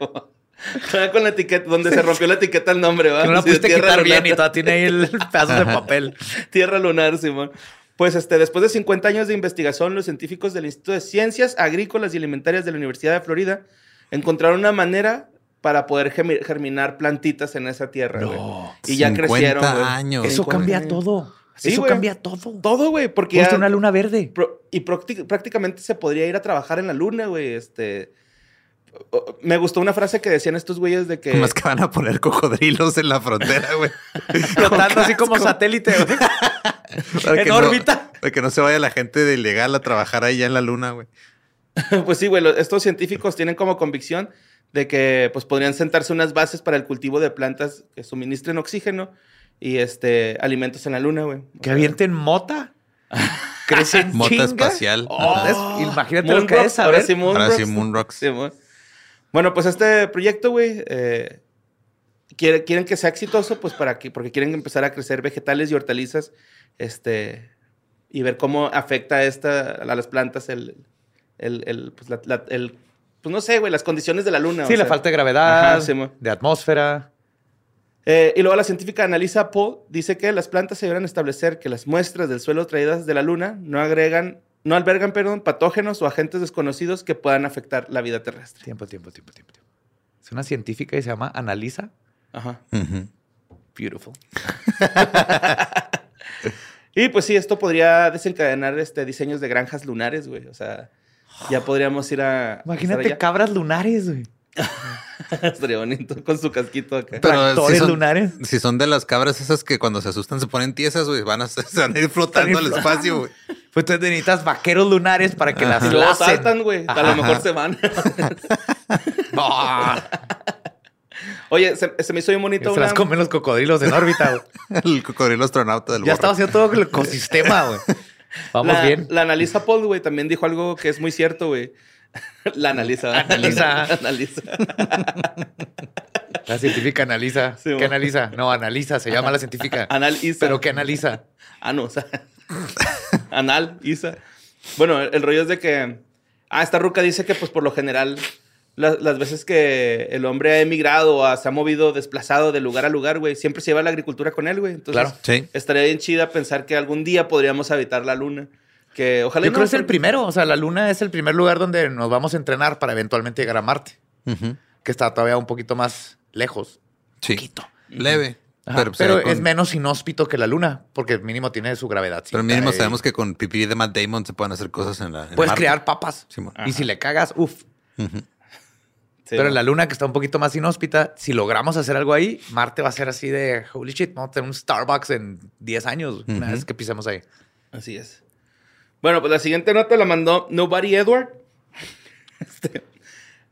[SPEAKER 3] con la etiqueta, donde se rompió la etiqueta el nombre, ¿va?
[SPEAKER 1] Que no la pudiste quitar
[SPEAKER 3] lunar.
[SPEAKER 1] bien y todavía tiene ahí el *laughs* pedazo de papel.
[SPEAKER 3] Tierra lunar, Simón. Pues este, después de 50 años de investigación, los científicos del Instituto de Ciencias Agrícolas y Alimentarias de la Universidad de Florida encontraron una manera para poder germinar plantitas en esa tierra, güey. Y ya
[SPEAKER 2] 50
[SPEAKER 3] crecieron,
[SPEAKER 2] años.
[SPEAKER 1] Eso
[SPEAKER 3] 50
[SPEAKER 1] cambia
[SPEAKER 3] años.
[SPEAKER 1] todo.
[SPEAKER 3] Sí,
[SPEAKER 1] Eso cambia todo.
[SPEAKER 3] Todo, güey, porque ya-
[SPEAKER 1] una luna verde.
[SPEAKER 3] pro- y prácti- prácticamente se podría ir a trabajar en la luna, güey. Este. Me gustó una frase que decían estos güeyes de que.
[SPEAKER 2] Más que van a poner cocodrilos en la frontera, güey. *laughs*
[SPEAKER 1] Flotando así como satélite, güey. *laughs* En
[SPEAKER 2] que no-
[SPEAKER 1] órbita. *laughs*
[SPEAKER 2] para que no se vaya la gente de ilegal a trabajar ahí ya en la luna, güey.
[SPEAKER 3] Pues sí, güey, estos científicos tienen como convicción de que pues podrían sentarse unas bases para el cultivo de plantas que suministren oxígeno y este alimentos en la luna, güey.
[SPEAKER 1] Que
[SPEAKER 3] sea,
[SPEAKER 1] avienten mota. *laughs* Crecen
[SPEAKER 2] Mota
[SPEAKER 1] chinga.
[SPEAKER 2] espacial.
[SPEAKER 1] Oh, es- imagínate lo que es saber.
[SPEAKER 3] ahora sí, Moon
[SPEAKER 2] Ahora
[SPEAKER 3] rocks.
[SPEAKER 2] sí, Moon Rocks.
[SPEAKER 3] Sí, mon. bueno, pues este proyecto, güey, eh, quiere- quieren que sea exitoso, pues para que, porque quieren empezar a crecer vegetales y hortalizas, este, y ver cómo afecta esta, a las plantas el, el, el, pues, la- la- el- pues no sé, güey, las condiciones de la luna.
[SPEAKER 1] Sí,
[SPEAKER 3] o
[SPEAKER 1] la
[SPEAKER 3] sea.
[SPEAKER 1] falta de gravedad,
[SPEAKER 3] Ajá, sí, mo.
[SPEAKER 1] de atmósfera.
[SPEAKER 3] Eh, y luego la científica Analisa Paul dice que las plantas se deberán establecer que las muestras del suelo traídas de la luna no agregan, no albergan, perdón, patógenos o agentes desconocidos que puedan afectar la vida terrestre.
[SPEAKER 1] Tiempo, tiempo, tiempo, tiempo. tiempo. Es una científica y se llama Analisa.
[SPEAKER 3] Ajá.
[SPEAKER 1] Beautiful. *laughs*
[SPEAKER 3] Y pues sí, esto podría desencadenar este, diseños de granjas lunares, güey. O sea, ya podríamos ir a.
[SPEAKER 1] Imagínate cabras lunares, güey. *laughs*
[SPEAKER 3] Estaría bonito con su casquito acá.
[SPEAKER 2] Pero
[SPEAKER 1] Tractores
[SPEAKER 2] si son,
[SPEAKER 1] lunares.
[SPEAKER 2] si son de las cabras esas que cuando se asustan se ponen tiesas, güey, van a, *laughs* se van a ir flotando al espacio, güey.
[SPEAKER 1] Pues tú necesitas vaqueros lunares para que las
[SPEAKER 3] luego saltan, güey. A lo mejor se van. *laughs* Oye, se, se me hizo bien bonito.
[SPEAKER 1] se las comen los cocodrilos en órbita, güey.
[SPEAKER 2] El cocodrilo astronauta del
[SPEAKER 1] Ya
[SPEAKER 2] borre.
[SPEAKER 1] estaba haciendo todo el ecosistema, güey. Vamos
[SPEAKER 3] la,
[SPEAKER 1] bien.
[SPEAKER 3] La analiza Paul, güey, también dijo algo que es muy cierto, güey. La analiza.
[SPEAKER 1] Analiza. *laughs*
[SPEAKER 3] analiza.
[SPEAKER 1] La científica analiza.
[SPEAKER 3] Sí,
[SPEAKER 1] ¿Qué analiza? No, analiza, se llama la científica.
[SPEAKER 3] Analiza.
[SPEAKER 1] Pero ¿qué analiza?
[SPEAKER 3] Ah, no, o sea. Anal, Isa. Bueno, el, el rollo es de que. Ah, esta ruca dice que, pues, por lo general, la- las veces que el hombre ha emigrado o se ha movido desplazado de lugar a lugar, güey, siempre se lleva la agricultura con él, güey. Entonces,
[SPEAKER 1] Claro.
[SPEAKER 2] Sí.
[SPEAKER 3] estaría bien chida pensar que algún día podríamos habitar la luna. Que ojalá.
[SPEAKER 1] Yo
[SPEAKER 3] no,
[SPEAKER 1] creo que es el primero. O sea, la luna es el primer lugar donde nos vamos a entrenar para eventualmente llegar a Marte, que está todavía un poquito más lejos.
[SPEAKER 2] Sí.
[SPEAKER 1] Poquito.
[SPEAKER 2] Leve.
[SPEAKER 1] Ajá,
[SPEAKER 2] Pero,
[SPEAKER 1] Pero,
[SPEAKER 2] con-
[SPEAKER 1] es menos inhóspito que la luna, porque mínimo tiene su gravedad.
[SPEAKER 2] Pero mínimo sabemos que con pipí de Matt Damon se pueden hacer cosas en la. en
[SPEAKER 1] Puedes
[SPEAKER 2] Marte.
[SPEAKER 1] crear papas. Y si le cagas, uff.
[SPEAKER 2] Ujú.
[SPEAKER 3] Sí,
[SPEAKER 1] Pero
[SPEAKER 3] ¿no?
[SPEAKER 1] en la luna, que está un poquito más inhóspita, si logramos hacer algo ahí, Marte va a ser así de holy shit. Vamos a tener un Starbucks en 10 años, una
[SPEAKER 2] Ujú.
[SPEAKER 1] vez que pisemos ahí.
[SPEAKER 3] Así es. Bueno, pues la siguiente nota la mandó Nobody Edward. *laughs* Este,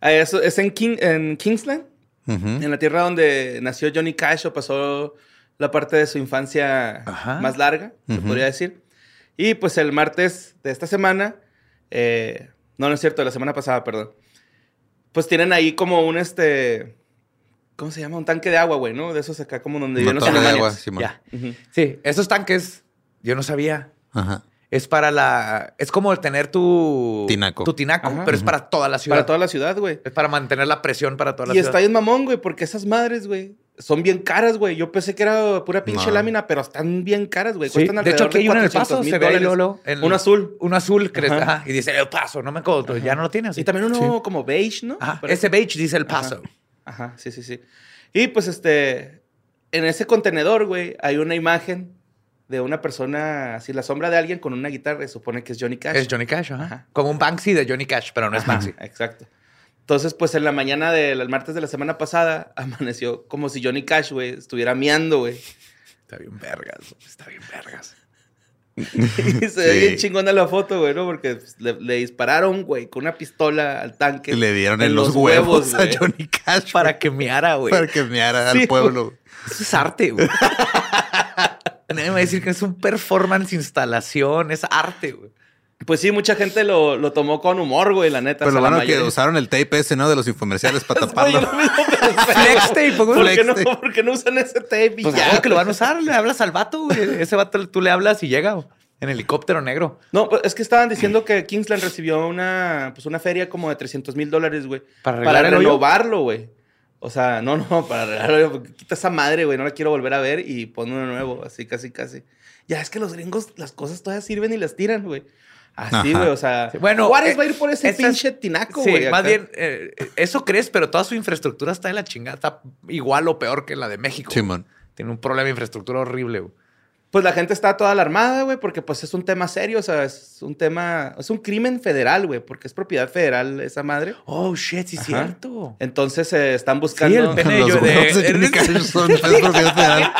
[SPEAKER 3] ah, eso es en, King, en Kingsland,
[SPEAKER 2] Ujú.
[SPEAKER 3] en la tierra donde nació Johnny Cash o pasó la parte de su infancia
[SPEAKER 1] Ajá.
[SPEAKER 3] más larga, se
[SPEAKER 2] Ujú.
[SPEAKER 3] podría decir. Y pues el martes de esta semana, eh, no, no es cierto, de la semana pasada, perdón. Pues tienen ahí como un este, ¿cómo se llama? Un tanque de agua, güey, ¿no? De esos acá como donde viven los animales.
[SPEAKER 2] agua, Simón.
[SPEAKER 1] Ya. Sí, esos tanques, yo no sabía.
[SPEAKER 2] Ajá.
[SPEAKER 1] Es para la. Es como tener tu.
[SPEAKER 2] Tinaco.
[SPEAKER 1] Tu tinaco,
[SPEAKER 3] Ajá.
[SPEAKER 1] pero es para toda la ciudad.
[SPEAKER 3] Para toda la ciudad, güey.
[SPEAKER 1] Es para mantener la presión para toda la
[SPEAKER 3] Y
[SPEAKER 1] ciudad.
[SPEAKER 3] está bien mamón, güey, porque esas madres, güey, son bien caras, güey. Yo pensé que era pura pinche
[SPEAKER 2] No.
[SPEAKER 3] lámina, pero están bien caras, güey.
[SPEAKER 1] Sí,
[SPEAKER 3] Cuestan
[SPEAKER 1] de hecho, aquí hay uno en el
[SPEAKER 3] 400
[SPEAKER 1] paso, se ve luego, el-
[SPEAKER 3] Un azul.
[SPEAKER 1] Un azul, crees,
[SPEAKER 3] Ajá.
[SPEAKER 1] ajá, y dice el paso, no me acuerdo, ya no lo tienes.
[SPEAKER 3] Y también uno como beige, ¿no?
[SPEAKER 1] Ajá,
[SPEAKER 3] Pero-
[SPEAKER 1] ese beige dice el paso.
[SPEAKER 3] Ajá, sí, sí, sí. Y pues este, en ese contenedor, güey, hay una imagen de una persona, así la sombra de alguien con una guitarra, se supone que es Johnny Cash.
[SPEAKER 1] Es Johnny Cash, ajá.
[SPEAKER 3] Ajá.
[SPEAKER 1] Como un Banksy de Johnny Cash, pero no es
[SPEAKER 3] Ajá,
[SPEAKER 1] Banksy.
[SPEAKER 3] Exacto. Entonces, pues en la mañana del martes de la semana pasada, *laughs* amaneció como si Johnny Cash, güey, estuviera miando, güey.
[SPEAKER 1] Está bien vergas, está bien vergas. *laughs*
[SPEAKER 3] Y se ve bien chingona la foto, güey, ¿no? Porque pues, le, le dispararon, güey, con una pistola al tanque.
[SPEAKER 2] Le dieron en, los, huevos, a. Johnny Cash.
[SPEAKER 1] Para que meara, güey.
[SPEAKER 2] para que meara
[SPEAKER 3] Sí,
[SPEAKER 2] al pueblo.
[SPEAKER 1] Eso es arte, güey. *laughs* Nadie me va a decir que es un performance, instalación, es arte, güey.
[SPEAKER 3] Pues sí, mucha gente lo, lo tomó con humor, güey, la neta.
[SPEAKER 2] Pero lo bueno que usaron el tape ese, ¿no? De los infomerciales para *laughs* taparlo. *laughs*
[SPEAKER 1] Flex tape, güey.
[SPEAKER 3] ¿Por qué, no. ¿Por qué no usan ese tape y
[SPEAKER 1] Pues
[SPEAKER 3] ya?
[SPEAKER 1] claro que lo van a usar, le hablas al vato, güey. Ese vato tú le hablas y llega güey, en helicóptero negro.
[SPEAKER 3] No, pues es que estaban diciendo que Kingsland recibió una, pues una feria como de 300 mil dólares, güey.
[SPEAKER 1] ¿Para
[SPEAKER 3] Para, renovarlo, güey. O sea, no, no, *laughs* para arreglar el hoyo, porque Quita esa madre, güey. No la quiero volver a ver y pon uno nuevo. Así, casi, casi. Ya es que los gringos, las cosas todavía sirven y las tiran, güey. Así, güey. O sea,
[SPEAKER 1] Sí, bueno,
[SPEAKER 3] Juárez
[SPEAKER 1] eh,
[SPEAKER 3] va a ir por ese pinche tinaco,
[SPEAKER 1] Sí,
[SPEAKER 3] güey.
[SPEAKER 1] más
[SPEAKER 3] acá.
[SPEAKER 1] bien, eh, eso crees, pero toda su infraestructura está de la chingada. Está igual o peor que la de México.
[SPEAKER 2] Simón.
[SPEAKER 1] Tiene un problema de infraestructura horrible, güey.
[SPEAKER 3] Pues la gente está toda alarmada, güey, porque pues es un tema serio, o sea, es un tema, es un crimen federal, güey, porque es propiedad federal esa madre.
[SPEAKER 1] Oh, shit, sí es cierto.
[SPEAKER 3] Entonces eh, están buscando...
[SPEAKER 1] Sí, el pene
[SPEAKER 2] Los
[SPEAKER 1] de- *laughs*
[SPEAKER 2] son es propiedad federal. *laughs*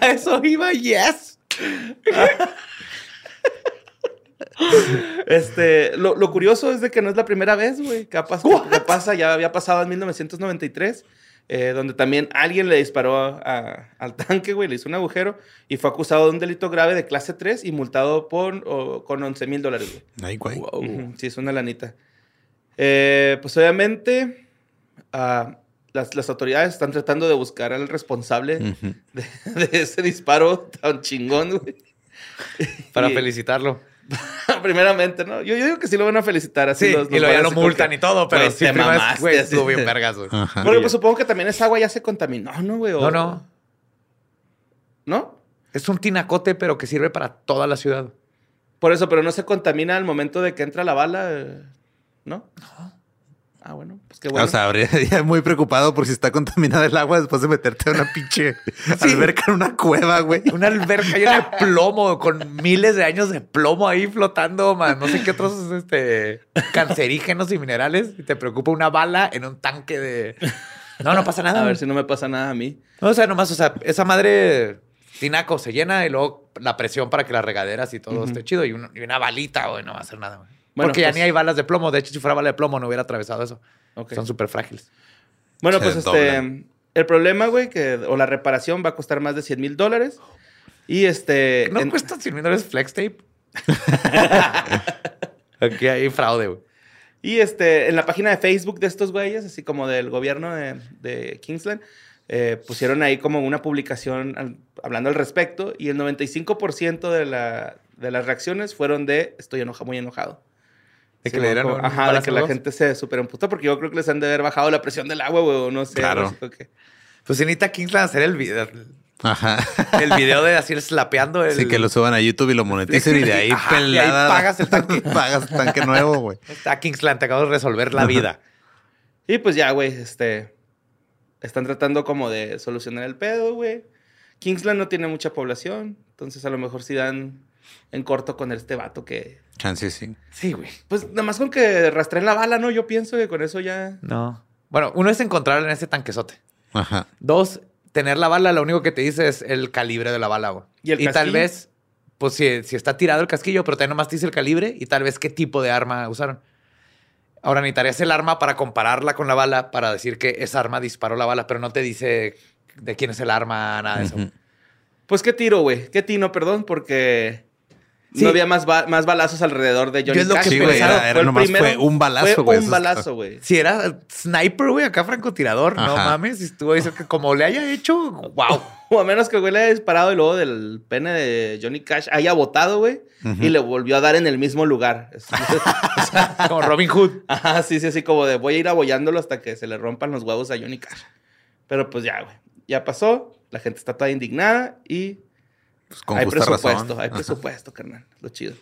[SPEAKER 1] A eso iba, yes. *laughs*
[SPEAKER 3] Este, lo, lo curioso es de que no es la primera vez, güey, pas- que pasa, ya había pasado en 1993, eh, donde también alguien le disparó a- al tanque, güey, le hizo un agujero y fue acusado de un delito grave de clase 3 y multado por, o- con 11 mil dólares, güey.
[SPEAKER 2] Ay, güey.
[SPEAKER 3] Ujú, Sí, es una lanita. Eh, pues obviamente, ah, las, las autoridades están tratando de buscar al responsable
[SPEAKER 2] Ujú.
[SPEAKER 3] de, de ese disparo tan chingón, güey. *laughs*
[SPEAKER 1] Para
[SPEAKER 3] Y-
[SPEAKER 1] felicitarlo. *laughs*
[SPEAKER 3] Primeramente, ¿no? Yo, yo digo que sí lo van a felicitar. Así
[SPEAKER 1] Sí,
[SPEAKER 3] los-
[SPEAKER 1] y
[SPEAKER 3] los
[SPEAKER 1] lo, ya
[SPEAKER 3] a
[SPEAKER 1] lo multan y todo, pero sí,
[SPEAKER 3] te
[SPEAKER 1] primero es,
[SPEAKER 3] mamaste,
[SPEAKER 1] güey, estuvo bien *laughs* vergas, güey.
[SPEAKER 2] Ajá.
[SPEAKER 3] Porque pues supongo que también esa agua ya se contaminó, ¿no, güey?
[SPEAKER 1] No, no.
[SPEAKER 3] ¿No?
[SPEAKER 1] Es un tinacote, pero que sirve para toda la ciudad.
[SPEAKER 3] Por eso, pero no se contamina al momento de que entra la bala, eh, ¿no? Ah, bueno, pues qué bueno.
[SPEAKER 2] O sea, habría *laughs* muy preocupado por si está contaminada el agua después de meterte a una pinche *laughs* alberca en una cueva, güey.
[SPEAKER 1] Una alberca llena de plomo, con miles de años de plomo ahí flotando, man. No sé qué otros este, cancerígenos y minerales. Y te preocupa una bala en un tanque de. *laughs* No, no pasa nada.
[SPEAKER 3] a ver si no me pasa nada a mí.
[SPEAKER 1] No, o sea, nomás, o sea, esa madre tinaco se llena y luego la presión para que las regaderas y todo esté chido. Y, un- y una balita, güey, no va a hacer nada, güey.
[SPEAKER 3] Bueno,
[SPEAKER 1] Porque ya
[SPEAKER 3] pues-
[SPEAKER 1] ni hay balas de plomo. De hecho, si fuera bala de plomo, no hubiera atravesado eso.
[SPEAKER 3] Ok.
[SPEAKER 1] Son súper frágiles.
[SPEAKER 3] Bueno,
[SPEAKER 2] Se
[SPEAKER 3] pues este. El problema, güey, que, o la reparación va a costar más de 100 mil dólares. Y este.
[SPEAKER 1] ¿No
[SPEAKER 3] en-
[SPEAKER 1] cuesta 100 mil dólares flex tape? *laughs* Aquí hay fraude, güey.
[SPEAKER 3] Y este, en la página de Facebook de estos güeyes, así como del gobierno de, de Kingsland, eh, pusieron ahí como una publicación al- hablando al respecto y el 95% de, la, de las reacciones fueron de estoy enoja, muy enojado.
[SPEAKER 1] De que
[SPEAKER 3] Sí,
[SPEAKER 1] le dieron
[SPEAKER 3] como- Ajá, de que la gente se super emputó porque yo creo que les han de haber bajado la presión del agua, güey, o no sé.
[SPEAKER 2] Claro.
[SPEAKER 3] como que-
[SPEAKER 1] Pues si necesita Kingsland hacer el video,
[SPEAKER 2] Ajá.
[SPEAKER 1] el video de así slapeando el...
[SPEAKER 2] Así que lo suban a YouTube y lo moneticen y de ahí *laughs*
[SPEAKER 1] Ajá, y ahí pagas el tanque. *laughs*
[SPEAKER 2] pagas tanque nuevo, güey.
[SPEAKER 1] Está Kingsland, te acabo de resolver la vida. *laughs*
[SPEAKER 3] Y pues ya, güey, este. Están tratando como de solucionar el pedo, güey. Kingsland no tiene mucha población, entonces a lo mejor sí dan en corto con este vato que.
[SPEAKER 2] Chance sí.
[SPEAKER 1] Sí, güey.
[SPEAKER 3] Pues nada más con que rastreen la bala, ¿no? Yo pienso que con eso ya.
[SPEAKER 1] No. Bueno, uno es encontrarla en ese tanquesote.
[SPEAKER 2] Ajá.
[SPEAKER 1] Dos, tener la bala, lo único que te dice es el calibre de la bala, güey.
[SPEAKER 3] ¿Y el
[SPEAKER 1] tal
[SPEAKER 3] casquillo?
[SPEAKER 1] vez, pues si, si está tirado el casquillo, pero también nomás te dice el calibre y tal vez qué tipo de arma usaron. Ahora necesitarías el arma para compararla con la bala, para decir que esa arma disparó la bala, pero no te dice de quién es el arma, nada de eso.
[SPEAKER 3] Pues qué tiro, güey. Qué tino, perdón, porque.
[SPEAKER 1] Sí.
[SPEAKER 3] No había más, ba- más balazos alrededor de Johnny
[SPEAKER 1] Yo es lo
[SPEAKER 3] Cash.
[SPEAKER 1] que
[SPEAKER 2] güey.
[SPEAKER 1] pensaba,
[SPEAKER 2] Era, era
[SPEAKER 3] Fue primero.
[SPEAKER 2] un balazo,
[SPEAKER 3] Fue
[SPEAKER 2] güey.
[SPEAKER 3] un balazo, güey.
[SPEAKER 1] Si era sniper, güey, acá francotirador, no mames, estuvo eso que como le haya hecho, wow. *laughs*
[SPEAKER 3] O a menos que el güey le haya disparado y luego del pene de Johnny Cash haya botado, güey, y le volvió a dar en el mismo lugar. *laughs* *laughs*
[SPEAKER 1] Como Robin Hood.
[SPEAKER 3] Ajá, sí, sí, así como de voy a ir abollándolo hasta que se le rompan los huevos a Johnny Cash. Pero pues ya, güey. Ya pasó, la gente está toda indignada y
[SPEAKER 2] Pues con
[SPEAKER 3] hay
[SPEAKER 2] justa
[SPEAKER 3] presupuesto,
[SPEAKER 2] razón.
[SPEAKER 3] hay presupuesto, carnal. Lo chido.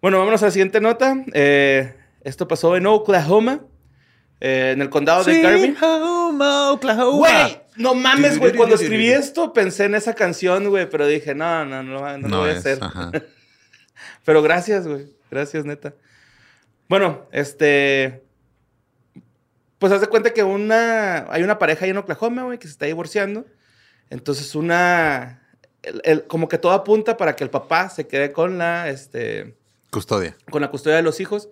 [SPEAKER 3] Bueno, vámonos a la siguiente nota. Eh, esto pasó en Oklahoma, eh, en el condado de Garvin.
[SPEAKER 1] Oklahoma, Oklahoma.
[SPEAKER 3] Güey, no mames, güey. Cuando escribí esto pensé en esa canción, güey, pero dije, no, no, no, no, lo voy a hacer.
[SPEAKER 2] Ajá. *laughs*
[SPEAKER 3] Pero gracias, güey. Gracias, neta. Bueno, este. Pues haz de cuenta que una. Hay una pareja ahí en Oklahoma, güey, que se está divorciando. Entonces, una. El- el- como que todo apunta para que el papá se quede con la. Este.
[SPEAKER 2] Custodia.
[SPEAKER 3] Con la custodia de los hijos.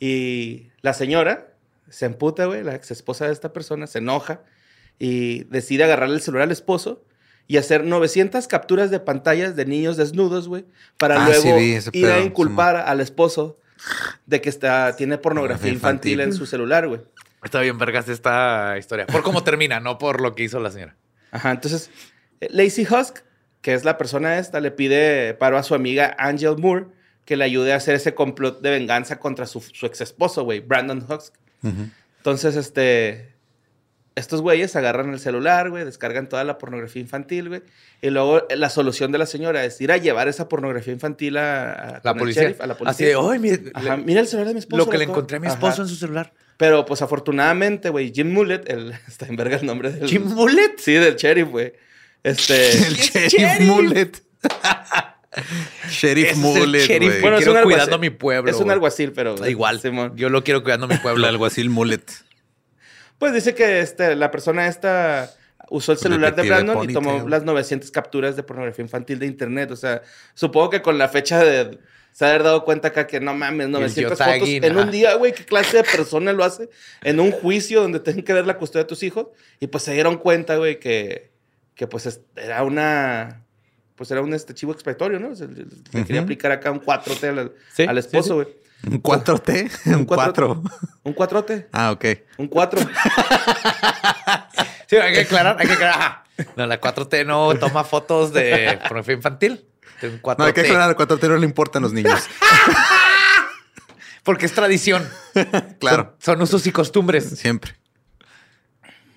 [SPEAKER 3] Y la señora se emputa, güey, la ex esposa de esta persona, se enoja y decide agarrarle el celular al esposo y hacer 900 capturas de pantallas de niños desnudos, güey, para
[SPEAKER 2] Ah, sí
[SPEAKER 3] luego
[SPEAKER 2] ese
[SPEAKER 3] ir a inculpar al esposo de que está, tiene pornografía
[SPEAKER 2] Pornografía
[SPEAKER 3] infantil.
[SPEAKER 2] infantil.
[SPEAKER 3] en su celular, güey.
[SPEAKER 1] Está bien, vergas, esta historia. Por cómo termina, no por lo que hizo la señora.
[SPEAKER 3] Ajá, entonces, eh, Lacey Husk, que es la persona esta, le pide paro a su amiga Angel Moore que le ayude a hacer ese complot de venganza contra su, su ex esposo, güey, Brandon.
[SPEAKER 2] Ujú.
[SPEAKER 3] Entonces, este. Estos güeyes agarran el celular, güey, descargan toda la pornografía infantil, güey. Y luego la solución de la señora es ir a llevar esa pornografía infantil a, a-
[SPEAKER 1] La policía.
[SPEAKER 3] sheriff, a la policía.
[SPEAKER 1] Así de, "Ay, mire,
[SPEAKER 3] Ajá,
[SPEAKER 1] le-
[SPEAKER 3] mira el celular de mi esposo.
[SPEAKER 1] lo que le
[SPEAKER 3] loco".
[SPEAKER 1] encontré a mi
[SPEAKER 3] Ajá.
[SPEAKER 1] esposo en su celular.
[SPEAKER 3] Pero, pues, afortunadamente, güey, Jim Mullet, el... *laughs* Está en verga el nombre del...
[SPEAKER 1] ¿Jim Mullet?
[SPEAKER 3] Sí, del sheriff, güey. Este. *laughs*
[SPEAKER 2] El Sheriff Mullet. *laughs* Sheriff
[SPEAKER 1] es el
[SPEAKER 2] Mullet,
[SPEAKER 1] sheriff.
[SPEAKER 2] güey.
[SPEAKER 1] Bueno, quiero
[SPEAKER 3] un alguacil-
[SPEAKER 1] cuidando a mi pueblo,
[SPEAKER 3] Es un alguacil, pero.
[SPEAKER 1] Da igual.
[SPEAKER 3] Simón.
[SPEAKER 1] Yo lo quiero cuidando a mi
[SPEAKER 2] El
[SPEAKER 1] pueblo.
[SPEAKER 2] alguacil Mullet.
[SPEAKER 3] Pues dice que este, la persona esta usó el
[SPEAKER 2] El
[SPEAKER 3] celular de Brandon y tomó las 900 capturas de pornografía infantil de internet. O sea, supongo que con la fecha de se ha haber dado cuenta acá que no mames, 900 fotos en un día, güey. ¿Qué clase de persona lo hace? En un juicio donde tienen que ver la custodia de tus hijos. Y pues se dieron cuenta, güey, que, que pues es- era una... Pues era un este, chivo expiatorio, ¿no? O sea, le- le quería aplicar acá un 4T al,
[SPEAKER 1] Sí,
[SPEAKER 3] al
[SPEAKER 1] sí,
[SPEAKER 3] esposo,
[SPEAKER 1] sí.
[SPEAKER 3] güey.
[SPEAKER 2] ¿Un 4T? Un 4.
[SPEAKER 3] Un 4T.
[SPEAKER 2] Ah, ok.
[SPEAKER 3] Un 4. *laughs*
[SPEAKER 1] Sí, hay que aclarar, hay que aclarar. No, la 4T no toma fotos de pornografía infantil. Un 4T.
[SPEAKER 2] No, hay que aclarar, al 4T no le importan los niños. *laughs*
[SPEAKER 1] Porque es tradición. *laughs*
[SPEAKER 2] Claro.
[SPEAKER 1] Son, son usos y costumbres.
[SPEAKER 2] Siempre.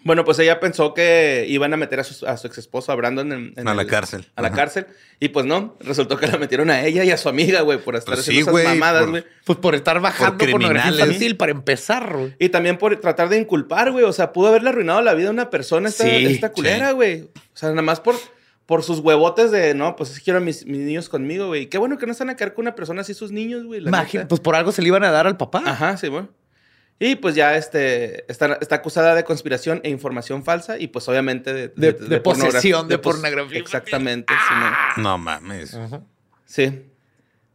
[SPEAKER 3] Bueno, pues ella pensó que iban a meter a su, a su ex esposo, a Brandon, en, en
[SPEAKER 2] A la
[SPEAKER 3] el-
[SPEAKER 2] cárcel.
[SPEAKER 3] A la
[SPEAKER 2] Ajá.
[SPEAKER 3] cárcel. Y pues no, resultó que la metieron a ella y a su amiga, güey, por estar
[SPEAKER 2] Pues
[SPEAKER 3] haciendo
[SPEAKER 2] sí,
[SPEAKER 3] esas mamadas,
[SPEAKER 2] por-
[SPEAKER 3] güey.
[SPEAKER 1] Pues por estar bajando
[SPEAKER 2] Por
[SPEAKER 1] pornografía
[SPEAKER 2] criminales.
[SPEAKER 1] infantil para empezar, güey.
[SPEAKER 3] Y también por tratar de inculpar, güey. O sea, pudo haberle arruinado la vida a una persona esta,
[SPEAKER 1] Sí,
[SPEAKER 3] esta culera,
[SPEAKER 2] sí.
[SPEAKER 3] güey. O sea, nada más por, por sus huevotes de, no, pues es que quiero a mis, mis niños conmigo, güey. Qué bueno que no están a quedar con una persona así sus niños, güey. la
[SPEAKER 1] Imagina,
[SPEAKER 3] neta.
[SPEAKER 1] pues por algo se le iban a dar al papá.
[SPEAKER 3] Ajá, sí, bueno. Y pues ya este, está, está acusada de conspiración e información falsa y pues obviamente de,
[SPEAKER 1] De- posesión de pornografía.
[SPEAKER 3] Exactamente, Simón.
[SPEAKER 2] No mames.
[SPEAKER 3] Sí.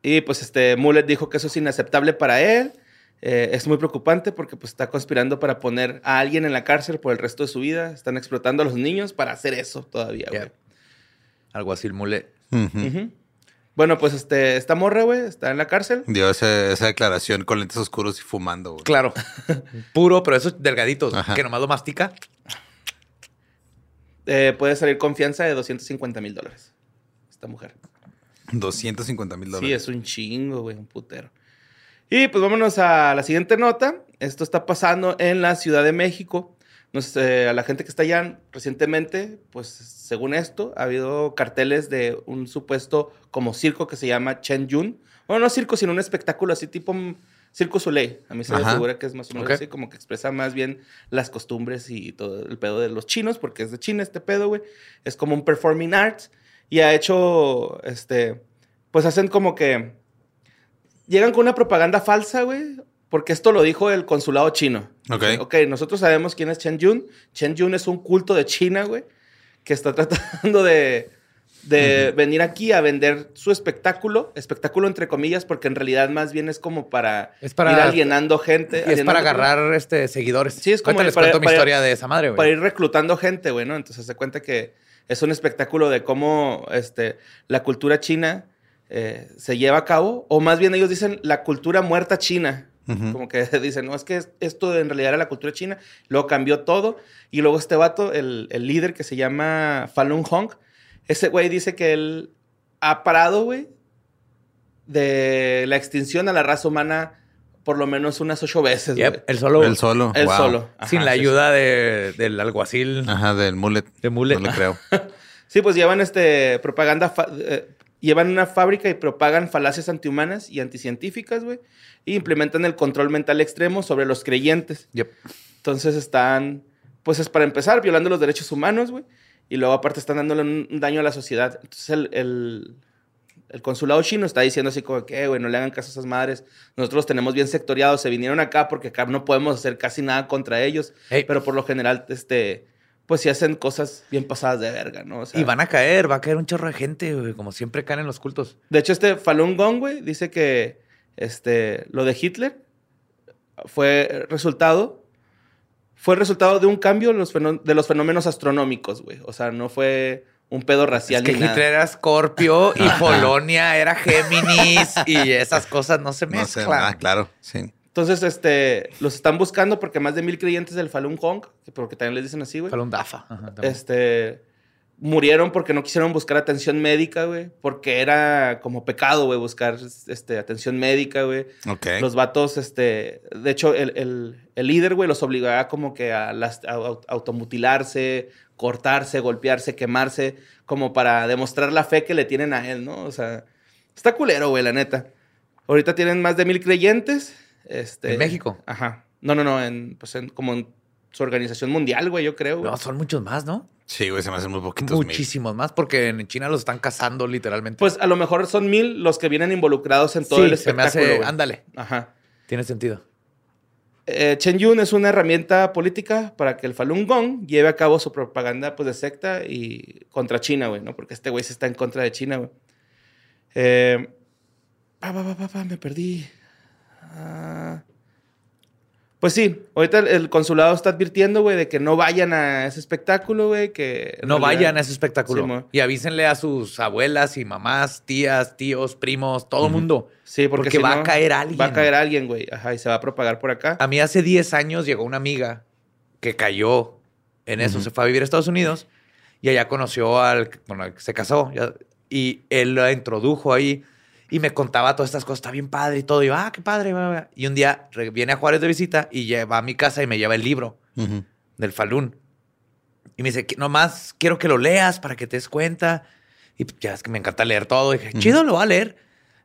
[SPEAKER 3] Y pues este Mullet dijo que eso es inaceptable para él. Eh, es muy preocupante porque pues está conspirando para poner a alguien en la cárcel por el resto de su vida. Están explotando a los niños para hacer eso todavía, güey.
[SPEAKER 1] Yeah. Algo así, el mule.
[SPEAKER 2] Ujú.
[SPEAKER 3] Ujú. Bueno, pues este, esta morra, güey, está en la cárcel.
[SPEAKER 2] Dio esa, esa declaración con lentes oscuros y fumando, güey.
[SPEAKER 1] Claro. *laughs* Puro, pero esos delgaditos,
[SPEAKER 2] Ajá.
[SPEAKER 1] que nomás lo mastica.
[SPEAKER 3] Eh, puede salir confianza de 250 mil dólares. Esta mujer.
[SPEAKER 2] 250 mil
[SPEAKER 3] Sí,
[SPEAKER 2] dólares.
[SPEAKER 3] es un chingo, güey, un putero. Y pues vámonos a la siguiente nota. Esto está pasando en la Ciudad de México. No sé, a la gente que está allá recientemente, pues según esto, ha habido carteles de un supuesto como circo que se llama Chen Yun. Bueno, no circo, sino un espectáculo así tipo mm, Circo Soleil. A mí se me figura que es más o menos así, como que expresa más bien las costumbres y todo el pedo de los chinos, porque es de China este pedo, güey. Es como un performing arts y ha hecho, este, pues hacen como que llegan con una propaganda falsa, güey, porque esto lo dijo el consulado chino.
[SPEAKER 2] Ok.
[SPEAKER 3] Ok, nosotros sabemos quién es Chen Yun. Chen Yun es un culto de China, güey, que está *laughs* tratando de, de venir aquí a vender su espectáculo, espectáculo entre comillas, porque en realidad más bien es como para,
[SPEAKER 1] Es para-
[SPEAKER 3] ir alienando gente.
[SPEAKER 1] Y es
[SPEAKER 3] alienando-
[SPEAKER 1] para agarrar este, seguidores.
[SPEAKER 3] Sí, es como
[SPEAKER 1] Ahorita les
[SPEAKER 3] para-
[SPEAKER 1] cuento mi
[SPEAKER 3] para-
[SPEAKER 1] historia de esa madre, güey.
[SPEAKER 3] para ir reclutando gente, güey, ¿no? Entonces se cuenta que es un espectáculo de cómo este, la cultura china eh, se lleva a cabo, o más bien ellos dicen la cultura muerta china. Como que *laughs* dicen, no, es que es- esto en realidad era la cultura china, luego cambió todo, y luego este vato, el, el líder que se llama Falun Gong, ese güey dice que él ha parado, güey, de la extinción a la raza humana por lo menos unas ocho veces.
[SPEAKER 1] Yep, el solo.
[SPEAKER 2] El solo. Wow.
[SPEAKER 3] solo.
[SPEAKER 1] Sin la
[SPEAKER 3] sí,
[SPEAKER 1] ayuda de- del alguacil.
[SPEAKER 2] Ajá, del mullet.
[SPEAKER 1] De mullet.
[SPEAKER 2] No le creo. *laughs*
[SPEAKER 3] Sí, pues llevan este propaganda, eh, llevan una fábrica y propagan falacias antihumanas y anticientíficas, güey, y implementan el control mental extremo sobre los creyentes.
[SPEAKER 1] Yep.
[SPEAKER 3] Entonces están, pues es para empezar, violando los derechos humanos, güey, y luego aparte están dándole un daño a la sociedad. Entonces el, el- el consulado chino está diciendo así como que, "Eh, güey, no le hagan caso a esas madres. Nosotros los tenemos bien sectoriados, se vinieron acá porque acá no podemos hacer casi nada contra ellos, pero por lo general, este, pues sí hacen cosas bien pasadas de verga, ¿no? O sea,
[SPEAKER 1] Y van a caer, va a caer un chorro de gente, güey, como siempre caen en los cultos.
[SPEAKER 3] De hecho, este Falun Gong, güey, dice que este, lo de Hitler fue resultado, fue resultado de un cambio de los fenómenos astronómicos, güey. O sea, no fue un pedo racial
[SPEAKER 1] Es que
[SPEAKER 3] ni nada.
[SPEAKER 1] Hitler era Scorpio y Polonia era Géminis y esas cosas no se
[SPEAKER 2] No sé,
[SPEAKER 1] mezclan.
[SPEAKER 2] ah, claro, sí.
[SPEAKER 3] Entonces, este, los están buscando porque más de mil creyentes del Falun Gong, que porque también les dicen así, güey,
[SPEAKER 1] Falun Dafa. Ajá,
[SPEAKER 3] este, murieron porque no quisieron buscar atención médica, güey, porque era como pecado, güey, buscar este, atención médica, güey.
[SPEAKER 2] Ok.
[SPEAKER 3] Los vatos, este, de hecho, el, el- el líder, güey, los obligaba como que a, las- a au- automutilarse, cortarse, golpearse, quemarse, como para demostrar la fe que le tienen a él, ¿no? O sea, está culero, güey, la neta. Ahorita tienen más de mil creyentes. Este,
[SPEAKER 1] ¿En México?
[SPEAKER 3] Ajá. No, no, no, en, pues en, como en su organización mundial, güey, yo creo. güey.
[SPEAKER 1] No, son muchos más, ¿no?
[SPEAKER 2] Sí, güey, se me hacen muy poquitos mil.
[SPEAKER 1] Muchísimos más, porque en China los están cazando literalmente.
[SPEAKER 3] Pues a lo mejor son mil los que vienen involucrados en todo
[SPEAKER 1] Sí,
[SPEAKER 3] el
[SPEAKER 1] se me
[SPEAKER 3] espectáculo.
[SPEAKER 1] hace.
[SPEAKER 3] güey.
[SPEAKER 1] Ándale,
[SPEAKER 3] Ajá.
[SPEAKER 1] tiene sentido.
[SPEAKER 3] Eh, Chen Yun es una herramienta política para que el Falun Gong lleve a cabo su propaganda pues, de secta y contra China, güey, ¿no? Porque este güey se está en contra de China, güey. Eh, pa, pa, pa, pa, pa, me perdí. Ah. Pues sí, ahorita el, el consulado está advirtiendo, güey, de que no vayan a ese espectáculo, güey, que...
[SPEAKER 1] No
[SPEAKER 3] realidad-
[SPEAKER 1] vayan a ese espectáculo.
[SPEAKER 3] Sí,
[SPEAKER 1] y avísenle a sus abuelas y mamás, tías, tíos, primos, todo el mundo.
[SPEAKER 3] Sí, porque,
[SPEAKER 1] Porque
[SPEAKER 3] si
[SPEAKER 1] va
[SPEAKER 3] no,
[SPEAKER 1] a caer alguien.
[SPEAKER 3] Va a caer alguien, güey. Ajá, y se va a propagar por acá.
[SPEAKER 1] A mí hace 10 años llegó una amiga que cayó en eso, se fue a vivir a Estados Unidos y allá conoció al, bueno, se casó ya- y él la introdujo ahí y me contaba todas estas cosas, está bien padre y todo. Y yo, ah, qué padre. bla, bla". Y un día viene a Juárez de visita y lleva a mi casa y me lleva el libro del Falun. Y me dice, "Que nomás quiero que lo leas para que te des cuenta. Y ya es que me encanta leer todo. Y dije, chido, lo voy a leer.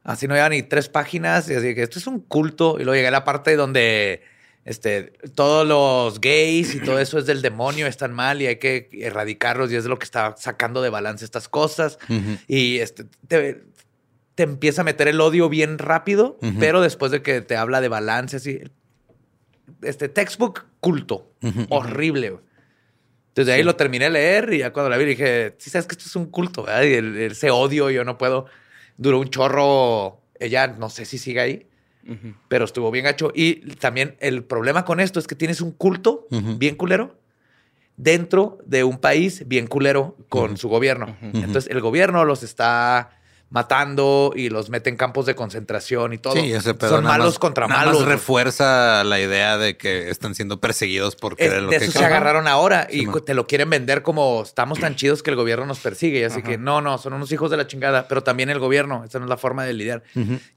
[SPEAKER 1] Así no lleva ni tres páginas. Y así que esto es un culto. Y luego llegué a la parte donde este, todos los gays y todo eso es del demonio, están mal y hay que erradicarlos. Y es lo que está sacando de balance estas cosas. Y este, te, te empieza a meter el odio bien rápido,
[SPEAKER 2] Ujú.
[SPEAKER 1] pero después de que te habla de balance, así. Este textbook culto,
[SPEAKER 2] Ujú.
[SPEAKER 1] horrible. güey. Entonces de ahí lo terminé de leer y ya cuando la vi dije, sí, sabes que esto es un culto, ¿verdad? Y el- ese odio, yo no puedo. Duró un chorro. Ella no sé si sigue ahí,
[SPEAKER 3] Ujú.
[SPEAKER 1] pero estuvo bien gacho. Y también el problema con esto es que tienes un culto bien culero dentro de un país bien culero con su gobierno. Entonces el gobierno los está matando y los mete en campos de concentración y todo.
[SPEAKER 2] Sí, ese pedo
[SPEAKER 1] Son
[SPEAKER 2] nada
[SPEAKER 1] malos
[SPEAKER 2] más-
[SPEAKER 1] contra
[SPEAKER 2] nada
[SPEAKER 1] malos.
[SPEAKER 2] Más refuerza la idea de que están siendo perseguidos por
[SPEAKER 1] Es-
[SPEAKER 2] querer lo
[SPEAKER 1] de
[SPEAKER 2] que
[SPEAKER 1] eso se agarraron ahora y
[SPEAKER 2] Sí,
[SPEAKER 1] te lo quieren vender como estamos tan *clears throat* chidos que el gobierno nos persigue. Y así
[SPEAKER 3] Ajá.
[SPEAKER 1] que no, no, son unos hijos de la chingada, pero también el gobierno. Esa no es la forma de lidiar.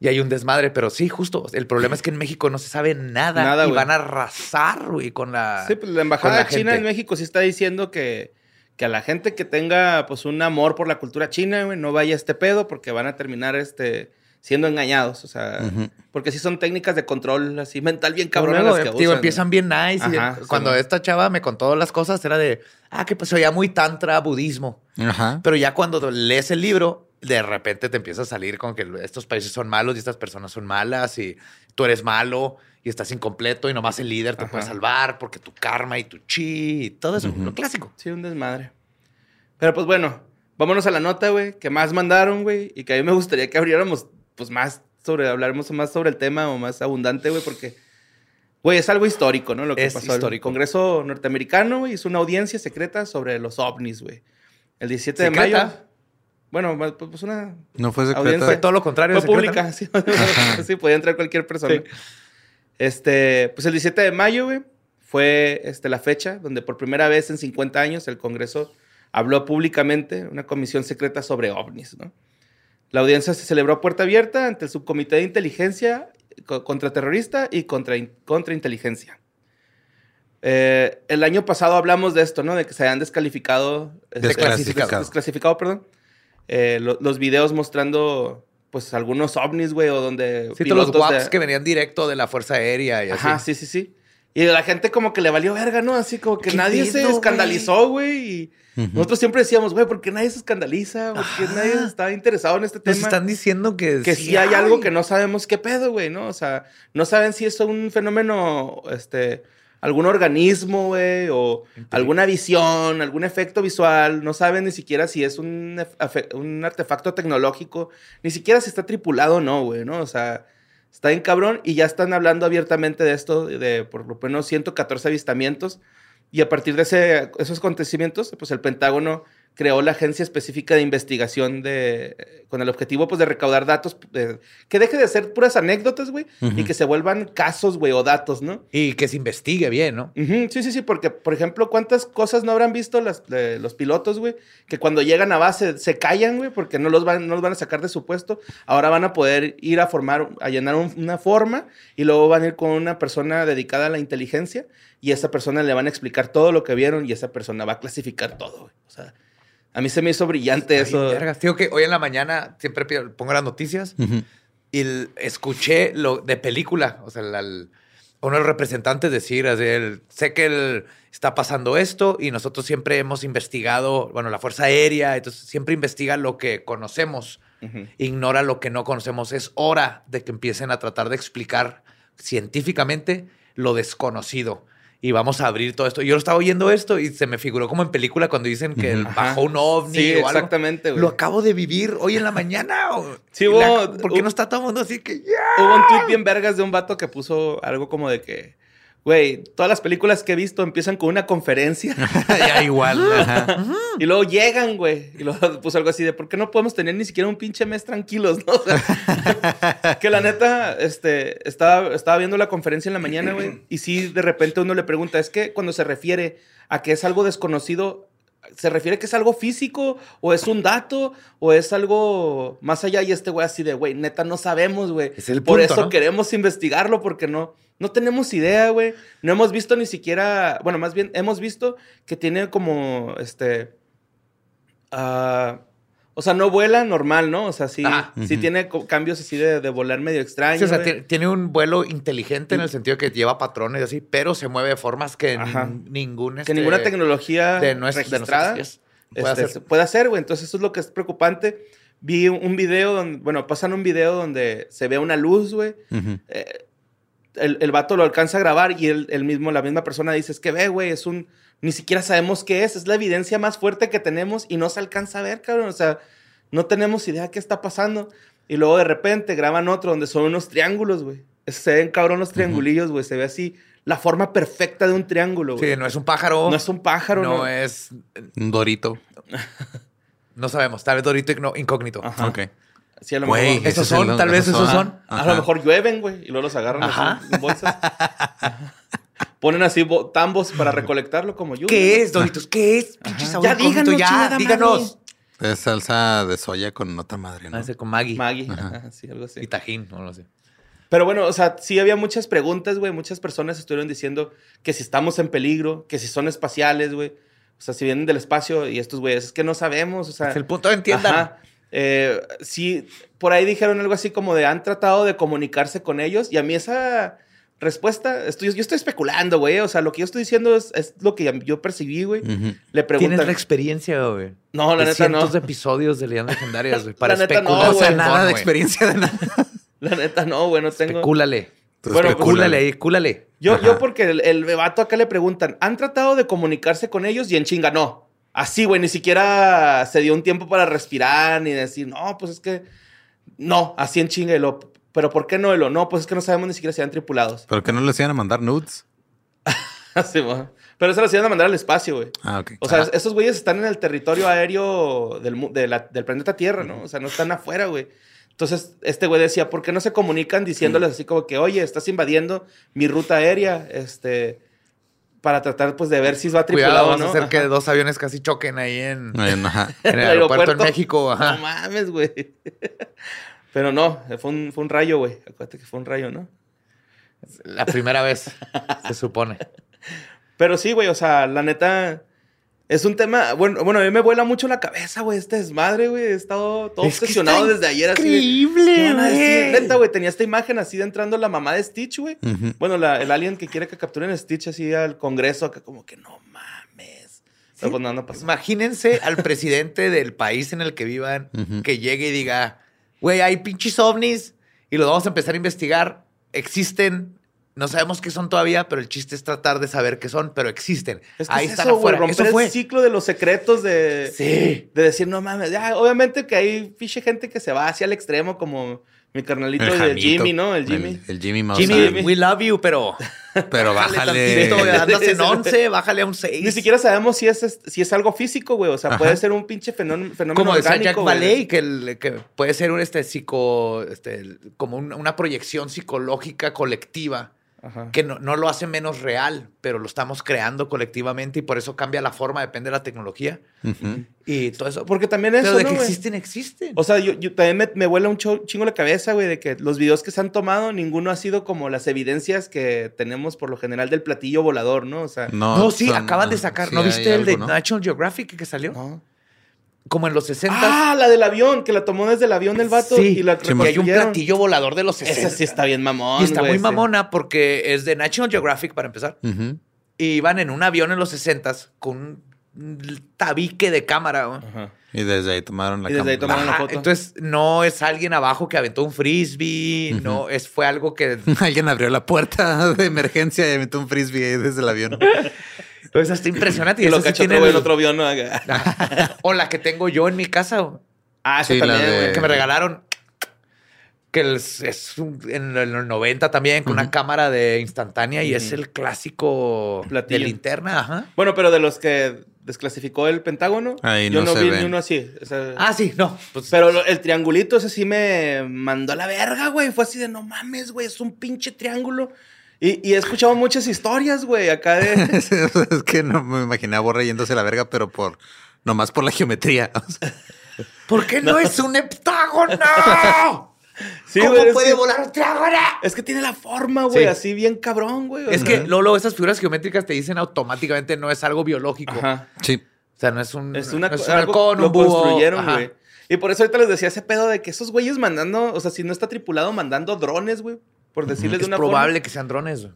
[SPEAKER 1] Y hay un desmadre, pero sí, justo. El problema es que en México no se sabe nada,
[SPEAKER 3] Nada,
[SPEAKER 1] y van a arrasar, güey, con la.
[SPEAKER 3] Sí, pues la embajada china
[SPEAKER 1] gente.
[SPEAKER 3] en México sí está diciendo que, que a la gente que tenga pues un amor por la cultura china, güey, no vaya a este pedo porque van a terminar este siendo engañados, o sea, porque sí son técnicas de control así mental bien cabronas las que
[SPEAKER 1] digo,
[SPEAKER 3] usan.
[SPEAKER 1] empiezan bien nice. y
[SPEAKER 3] Ajá, sí,
[SPEAKER 1] cuando esta chava me contó las cosas, era de, ah, que pues se oía muy tantra, budismo.
[SPEAKER 2] Ajá.
[SPEAKER 1] Pero ya cuando lees el libro, de repente te empieza a salir con que estos países son malos y estas personas son malas y tú eres malo y estás incompleto y nomás el líder te
[SPEAKER 3] Ajá.
[SPEAKER 1] puede salvar porque tu karma y tu chi y todo eso, lo clásico.
[SPEAKER 3] Sí, un desmadre. Pero pues bueno, vámonos a la nota, güey, que más mandaron, güey, y que a mí me gustaría que abriéramos pues más sobre, habláramos más sobre el tema o más abundante, güey, porque, güey, es algo histórico, ¿no? Lo que
[SPEAKER 1] Es
[SPEAKER 3] pasó. El
[SPEAKER 1] histórico.
[SPEAKER 3] Congreso norteamericano, güey, hizo una audiencia secreta sobre los ovnis, güey. El 17 de mayo. Bueno, ma- pues una
[SPEAKER 2] No fue
[SPEAKER 3] Audiencia-
[SPEAKER 2] secreta.
[SPEAKER 1] Fue todo lo contrario.
[SPEAKER 3] fue
[SPEAKER 1] secreta,
[SPEAKER 3] pública, sí. *laughs* sí, podía entrar cualquier persona.
[SPEAKER 1] Sí.
[SPEAKER 3] Este, pues el 17 de mayo, güey, fue este, la fecha donde por primera vez en 50 años el Congreso habló públicamente una comisión secreta sobre ovnis, ¿no? La audiencia se celebró a puerta abierta ante el subcomité de inteligencia co- contraterrorista y contra, contrainteligencia. Eh, el año pasado hablamos de esto, ¿no? De que se habían descalificado, este,
[SPEAKER 2] Desclasificado.
[SPEAKER 3] desclasificado, perdón, eh, lo- los videos mostrando, pues, algunos ovnis, güey, o donde
[SPEAKER 1] Sí, todos los
[SPEAKER 3] pilotos de-
[SPEAKER 1] que venían directo de la Fuerza Aérea y así.
[SPEAKER 3] Ajá, sí, sí, sí. Y la gente como que le valió verga, ¿no? Así como que
[SPEAKER 1] ¿Qué
[SPEAKER 3] nadie se escandalizó, güey. Y
[SPEAKER 2] Ujú.
[SPEAKER 3] nosotros siempre decíamos, güey, ¿por qué nadie se escandaliza? ¿Por qué
[SPEAKER 1] Ajá.
[SPEAKER 3] nadie está interesado en este
[SPEAKER 1] Nos
[SPEAKER 3] tema?
[SPEAKER 1] están diciendo que,
[SPEAKER 3] que sí hay algo que no sabemos qué pedo, güey, ¿no? O sea, no saben si es un fenómeno, este, algún organismo, güey, o alguna visión, algún efecto visual. No saben ni siquiera si es un, artefacto tecnológico, ni siquiera si está tripulado o no, güey, ¿no? O sea, está bien cabrón y ya están hablando abiertamente de esto, de por lo menos 114 avistamientos. Y a partir de ese- esos acontecimientos, pues el Pentágono creó la agencia específica de investigación de, con el objetivo pues, de recaudar datos, que deje de ser puras anécdotas, güey, y que se vuelvan casos, güey, o datos, ¿no?
[SPEAKER 1] Y que se investigue bien, ¿no?
[SPEAKER 3] Sí, sí, sí, porque, por ejemplo, ¿cuántas cosas no habrán visto las, los pilotos, güey? Que cuando llegan a base se callan, güey, porque no los, van, no los van a sacar de su puesto. Ahora van a poder ir a formar, a llenar un- una forma y luego van a ir con una persona dedicada a la inteligencia y esa persona le van a explicar todo lo que vieron y esa persona va a clasificar todo, güey. O sea, a mí se me hizo brillante
[SPEAKER 1] bien
[SPEAKER 3] eso.
[SPEAKER 1] vergas. Digo que hoy en la mañana siempre pongo las noticias
[SPEAKER 2] Ujú.
[SPEAKER 1] y el- escuché lo de película, o sea, la- el- uno de los representantes decir, así, el- sé que el- está pasando esto y nosotros siempre hemos investigado, bueno, la Fuerza Aérea, entonces siempre investiga lo que conocemos, ignora lo que no conocemos. Es hora de que empiecen a tratar de explicar científicamente lo desconocido. Y vamos a abrir todo esto. Yo lo estaba oyendo esto y se me figuró como en película cuando dicen que
[SPEAKER 3] Ajá.
[SPEAKER 1] bajó un ovni
[SPEAKER 3] Sí,
[SPEAKER 1] o algo.
[SPEAKER 3] exactamente, güey.
[SPEAKER 1] Lo acabo de vivir hoy en la mañana. o-
[SPEAKER 3] Sí, hubo-
[SPEAKER 1] la- ¿Por qué
[SPEAKER 3] hubo-
[SPEAKER 1] no está todo el mundo así que ya?
[SPEAKER 3] Hubo un tweet bien vergas de un vato que puso algo como de que, güey, todas las películas que he visto empiezan con una conferencia *laughs*
[SPEAKER 2] ya igual. ajá.
[SPEAKER 3] y luego llegan, güey. Y luego puso algo así de, ¿por qué no podemos tener ni siquiera un pinche mes tranquilos, no? *laughs* O sea, que la neta, este, estaba, estaba viendo la conferencia en la mañana, güey. Y sí, de repente uno le pregunta, es que cuando se refiere a que es algo desconocido, ¿se refiere que es algo físico? ¿O es un dato? ¿O es algo más allá? Y este güey así de, güey, neta, no sabemos, güey.
[SPEAKER 1] Es el
[SPEAKER 3] Por
[SPEAKER 1] punto,
[SPEAKER 3] eso
[SPEAKER 1] ¿no?
[SPEAKER 3] queremos investigarlo porque no, no tenemos idea, güey. No hemos visto ni siquiera, bueno, más bien hemos visto que tiene como, este, ah, o sea, no vuela normal, ¿no? O sea, sí,
[SPEAKER 1] Ah.
[SPEAKER 3] sí tiene cambios así de, de volar medio extraños.
[SPEAKER 1] Sí, o sea, tiene un vuelo inteligente en el sentido que lleva patrones y así, pero se mueve de formas que
[SPEAKER 3] Ajá.
[SPEAKER 1] nin- ningún...
[SPEAKER 3] que
[SPEAKER 1] este,
[SPEAKER 3] ninguna tecnología
[SPEAKER 1] de nues- de
[SPEAKER 3] registrada
[SPEAKER 1] puede
[SPEAKER 3] este,
[SPEAKER 1] hacer.
[SPEAKER 3] puede hacer, güey. Entonces, eso es lo que es preocupante. Vi un- video, donde, bueno, pasan un video donde se ve una luz, güey. Eh, el, el vato lo alcanza a grabar y él, él mismo, la misma persona dice, es que ve, güey, es un... Ni siquiera sabemos qué es, es la evidencia más fuerte que tenemos y no se alcanza a ver, cabrón. O sea, no tenemos idea qué está pasando. Y luego de repente graban otro donde son unos triángulos, güey. Se ven cabrón los triangulillos, güey. Se ve así la forma perfecta de un triángulo, güey.
[SPEAKER 1] Sí, no es un pájaro.
[SPEAKER 3] No es un pájaro,
[SPEAKER 1] no,
[SPEAKER 3] ¿no?
[SPEAKER 1] es...
[SPEAKER 2] Un dorito.
[SPEAKER 1] No sabemos, tal vez Dorito incógnito.
[SPEAKER 3] Ajá.
[SPEAKER 2] Ok.
[SPEAKER 3] Sí, a lo
[SPEAKER 2] Güey,
[SPEAKER 3] mejor.
[SPEAKER 1] Esos
[SPEAKER 2] el-
[SPEAKER 1] son, tal vez esos son.
[SPEAKER 3] A lo mejor llueven, güey, y luego los agarran en bolsas. *laughs* Ponen así bo- tambos para *laughs* recolectarlo como lluvia.
[SPEAKER 1] ¿Qué es, Doritos? ¿Qué es? Pinche sabor
[SPEAKER 3] Ya díganos,
[SPEAKER 1] ya, díganos.
[SPEAKER 2] Es salsa de soya con otra madre, ¿no?
[SPEAKER 1] Ah, ese con Maggie.
[SPEAKER 3] Maggie, ajá, sí, algo así.
[SPEAKER 1] Y Tajín, no lo sé.
[SPEAKER 3] Pero bueno, o sea, sí había muchas preguntas, güey. Muchas personas estuvieron diciendo que si estamos en peligro, que si son espaciales, güey. O sea, si vienen del espacio y estos güeyes, es que no sabemos, o sea.
[SPEAKER 1] Es el punto, entiendan.
[SPEAKER 3] Ajá. Eh, sí, por ahí dijeron algo así como de han tratado de comunicarse con ellos y a mí esa respuesta, estoy, yo estoy especulando, güey. O sea, lo que yo estoy diciendo es, es lo que yo percibí, güey. Le preguntan.
[SPEAKER 1] Tienes la experiencia, güey.
[SPEAKER 3] No, la
[SPEAKER 1] de
[SPEAKER 3] neta no.
[SPEAKER 1] cientos de episodios de leyendas legendarias, güey. *laughs* Para
[SPEAKER 3] La neta no,
[SPEAKER 1] especular.
[SPEAKER 2] No, o sea, nada de experiencia de nada. *laughs*
[SPEAKER 3] La neta no, güey, no tengo.
[SPEAKER 1] Especúlale.
[SPEAKER 2] Tú
[SPEAKER 3] Bueno,
[SPEAKER 2] especúlale.
[SPEAKER 1] Cúlale ahí, cúlale.
[SPEAKER 3] Yo,
[SPEAKER 2] Ajá.
[SPEAKER 3] yo porque el, el bebato acá le preguntan, ¿han tratado de comunicarse con ellos? Y en chinga, no. Así, güey, ni siquiera se dio un tiempo para respirar ni decir, no, pues es que, no, así en chinga. Y lo, pero ¿por qué no? Lo, no, pues es que no sabemos ni siquiera si eran tripulados.
[SPEAKER 2] ¿Pero que no les iban a mandar nudes? *laughs*
[SPEAKER 3] Así, güey. Pero eso lo iban a mandar al espacio, güey.
[SPEAKER 2] Ah, ok.
[SPEAKER 3] O sea,
[SPEAKER 2] Ah.
[SPEAKER 3] esos güeyes están en el territorio aéreo del, mu- de la- del planeta Tierra, ¿no? O sea, no están afuera, güey. Entonces, este güey decía, ¿por qué no se comunican diciéndoles así como que, oye, estás invadiendo mi ruta aérea? Este, para tratar, pues, de ver si va
[SPEAKER 1] Cuidado,
[SPEAKER 3] tripulado,
[SPEAKER 1] vamos
[SPEAKER 3] ¿no?
[SPEAKER 1] a hacer que
[SPEAKER 3] Ajá.
[SPEAKER 1] dos aviones casi choquen ahí en, en *laughs* el aeropuerto en México. Ajá.
[SPEAKER 3] No mames, güey. *laughs* Pero no, fue un, fue un rayo, güey. Acuérdate que fue un rayo, ¿no?
[SPEAKER 1] La primera vez, se supone.
[SPEAKER 3] Pero sí, güey, o sea, la neta... Es un tema, bueno, bueno, a mí me vuela mucho la cabeza, güey, este desmadre, güey. He estado todo
[SPEAKER 1] Es que
[SPEAKER 3] obsesionado
[SPEAKER 1] está
[SPEAKER 3] desde ayer
[SPEAKER 1] increíble, güey.
[SPEAKER 3] Neta, güey, tenía esta imagen así de entrando la mamá de Stitch, güey. Bueno, la- el alien que quiere que capturen a Stitch así al Congreso, acá como que no mames. Pero pues no.
[SPEAKER 1] Imagínense al presidente del país en el que vivan que llegue y diga, güey, hay pinches ovnis y los vamos a empezar a investigar. Existen, no sabemos qué son todavía, pero el chiste es tratar de saber qué son, pero existen.
[SPEAKER 3] Es que
[SPEAKER 1] Ahí
[SPEAKER 3] es
[SPEAKER 1] están
[SPEAKER 3] eso,
[SPEAKER 1] afuera.
[SPEAKER 3] romper
[SPEAKER 1] Eso fue.
[SPEAKER 3] el ciclo de los secretos de,
[SPEAKER 1] Sí.
[SPEAKER 3] de decir, no mames. Ya, obviamente que hay fiche gente que se va hacia el extremo, como mi carnalito
[SPEAKER 2] El
[SPEAKER 3] de. Jimmy, ¿no? El Jimmy.
[SPEAKER 2] El, el Jimmy Mouse.
[SPEAKER 1] Jimmy,
[SPEAKER 3] Jimmy.
[SPEAKER 1] we love you, pero *laughs*
[SPEAKER 2] Pero bájale.
[SPEAKER 1] andas en *laughs* 11, bájale a un 6.
[SPEAKER 3] Ni siquiera sabemos si es, si es algo físico, güey. O sea,
[SPEAKER 2] Ajá.
[SPEAKER 3] puede ser un pinche fenómeno, fenómeno
[SPEAKER 1] Como Jack
[SPEAKER 3] orgánico, güey.
[SPEAKER 1] Valey, que, el- que puede ser un este psico, este, como un- una proyección psicológica colectiva
[SPEAKER 3] Ajá.
[SPEAKER 1] que no, no lo hace menos real, pero lo estamos creando colectivamente y por eso cambia la forma, depende de la tecnología y todo eso.
[SPEAKER 3] Porque también eso,
[SPEAKER 1] pero de
[SPEAKER 3] ¿no,
[SPEAKER 1] que existen, existen.
[SPEAKER 3] O sea, yo, yo también me, me vuela un chingo la cabeza, güey, de que los videos que se han tomado, ninguno ha sido como las evidencias que tenemos por lo general del platillo volador, ¿no? O sea,
[SPEAKER 2] No,
[SPEAKER 1] no, sí,
[SPEAKER 2] son-
[SPEAKER 1] acaban de sacar.
[SPEAKER 2] sí
[SPEAKER 1] ¿No viste el de. National Geographic que salió?
[SPEAKER 3] no.
[SPEAKER 1] Como en los 60.
[SPEAKER 3] Ah, la del avión, que la tomó desde el avión el vato
[SPEAKER 1] Sí,
[SPEAKER 3] y la
[SPEAKER 1] que hay un platillo volador de los 60.
[SPEAKER 3] Esa sí está bien mamón,
[SPEAKER 1] y está
[SPEAKER 3] güey,
[SPEAKER 1] muy
[SPEAKER 3] sí.
[SPEAKER 1] mamona porque es de National Geographic para empezar.
[SPEAKER 2] Ujú.
[SPEAKER 1] Y iban en un avión en los 60 con un tabique de cámara. güey.
[SPEAKER 3] Ajá.
[SPEAKER 2] Y desde ahí tomaron la
[SPEAKER 3] Y desde ahí tomaron la foto.
[SPEAKER 1] Entonces no es alguien abajo que aventó un frisbee, no es fue algo que *laughs*
[SPEAKER 2] Alguien abrió la puerta de emergencia y aventó un frisbee ahí desde el avión. *laughs*
[SPEAKER 1] pues está impresionante y,
[SPEAKER 3] Y lo
[SPEAKER 1] sí
[SPEAKER 3] cachó
[SPEAKER 1] el-
[SPEAKER 3] otro avión. ¿no? *laughs*
[SPEAKER 1] o la que tengo yo en mi casa
[SPEAKER 3] Ah, esa
[SPEAKER 2] Sí,
[SPEAKER 3] también,
[SPEAKER 2] de-
[SPEAKER 3] güey.
[SPEAKER 1] que me regalaron que es, es un- en los 90 también con una cámara de instantánea y es el clásico
[SPEAKER 3] Platillo.
[SPEAKER 1] de linterna, ajá.
[SPEAKER 3] Bueno, pero de los que desclasificó el Pentágono,
[SPEAKER 2] Ahí
[SPEAKER 3] yo
[SPEAKER 2] no
[SPEAKER 3] no,
[SPEAKER 2] se
[SPEAKER 3] vi
[SPEAKER 2] ven.
[SPEAKER 3] ni uno así. o sea,
[SPEAKER 1] Ah, sí, no. Pues,
[SPEAKER 3] Pero lo- el triangulito ese sí me mandó a la verga, güey. Fue así de, no mames, güey, es un pinche triángulo. Y, y he escuchado muchas historias, güey, acá de... *laughs*
[SPEAKER 2] es que no me imaginaba Borre yéndose a la verga, pero por nomás por la geometría. *laughs*
[SPEAKER 1] ¿Por qué no, es un heptágono? *laughs*
[SPEAKER 3] Sí,
[SPEAKER 1] ¿Cómo
[SPEAKER 3] güey,
[SPEAKER 1] puede
[SPEAKER 3] que-
[SPEAKER 1] volar un triángulo?
[SPEAKER 3] Es que tiene la forma, güey,
[SPEAKER 1] Sí.
[SPEAKER 3] así bien cabrón, güey.
[SPEAKER 1] Es que luego, luego esas figuras geométricas te dicen automáticamente no es algo biológico.
[SPEAKER 3] Ajá.
[SPEAKER 2] sí.
[SPEAKER 1] O sea, no es un,
[SPEAKER 3] Es una
[SPEAKER 1] no es un
[SPEAKER 3] algo-
[SPEAKER 1] halcón,
[SPEAKER 3] lo
[SPEAKER 1] un búho.
[SPEAKER 3] construyeron,
[SPEAKER 1] Ajá.
[SPEAKER 3] güey. Y por eso ahorita les decía ese pedo de que esos güeyes mandando, o sea, si no está tripulado, mandando drones, güey. Por decirles de
[SPEAKER 1] Es
[SPEAKER 3] una
[SPEAKER 1] probable
[SPEAKER 3] forma.
[SPEAKER 1] que sean drones. güey.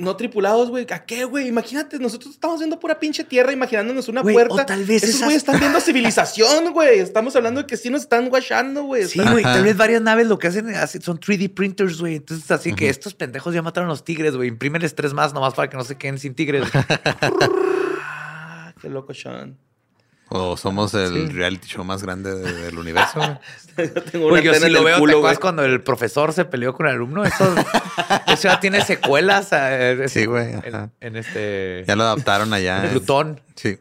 [SPEAKER 3] No tripulados, güey. ¿A qué, güey? Imagínate, nosotros estamos viendo pura pinche tierra, imaginándonos una puerta.
[SPEAKER 1] o tal vez
[SPEAKER 3] Esos
[SPEAKER 1] esas-
[SPEAKER 3] güeyes están viendo civilización, *laughs* güey. Estamos hablando de que sí nos están guachando, güey.
[SPEAKER 1] Sí, güey. Tal vez varias naves lo que hacen son 3D printers, güey. Entonces, así que estos pendejos ya mataron a los tigres, güey. Imprímeles tres más nomás para que no se queden sin tigres. *laughs*
[SPEAKER 3] Ah, qué loco, Sean.
[SPEAKER 2] O somos el reality show más grande de- del universo. güey. *laughs*
[SPEAKER 3] Yo tengo una
[SPEAKER 1] Güey, yo sí lo veo, ¿te
[SPEAKER 3] culo, güey.
[SPEAKER 1] acuerdas cuando el profesor se peleó con el alumno? Eso, *laughs* eso ya tiene secuelas. eh,
[SPEAKER 2] Sí, güey,
[SPEAKER 1] En, este...
[SPEAKER 2] Ya lo adaptaron allá.
[SPEAKER 1] en Plutón.
[SPEAKER 2] Sí.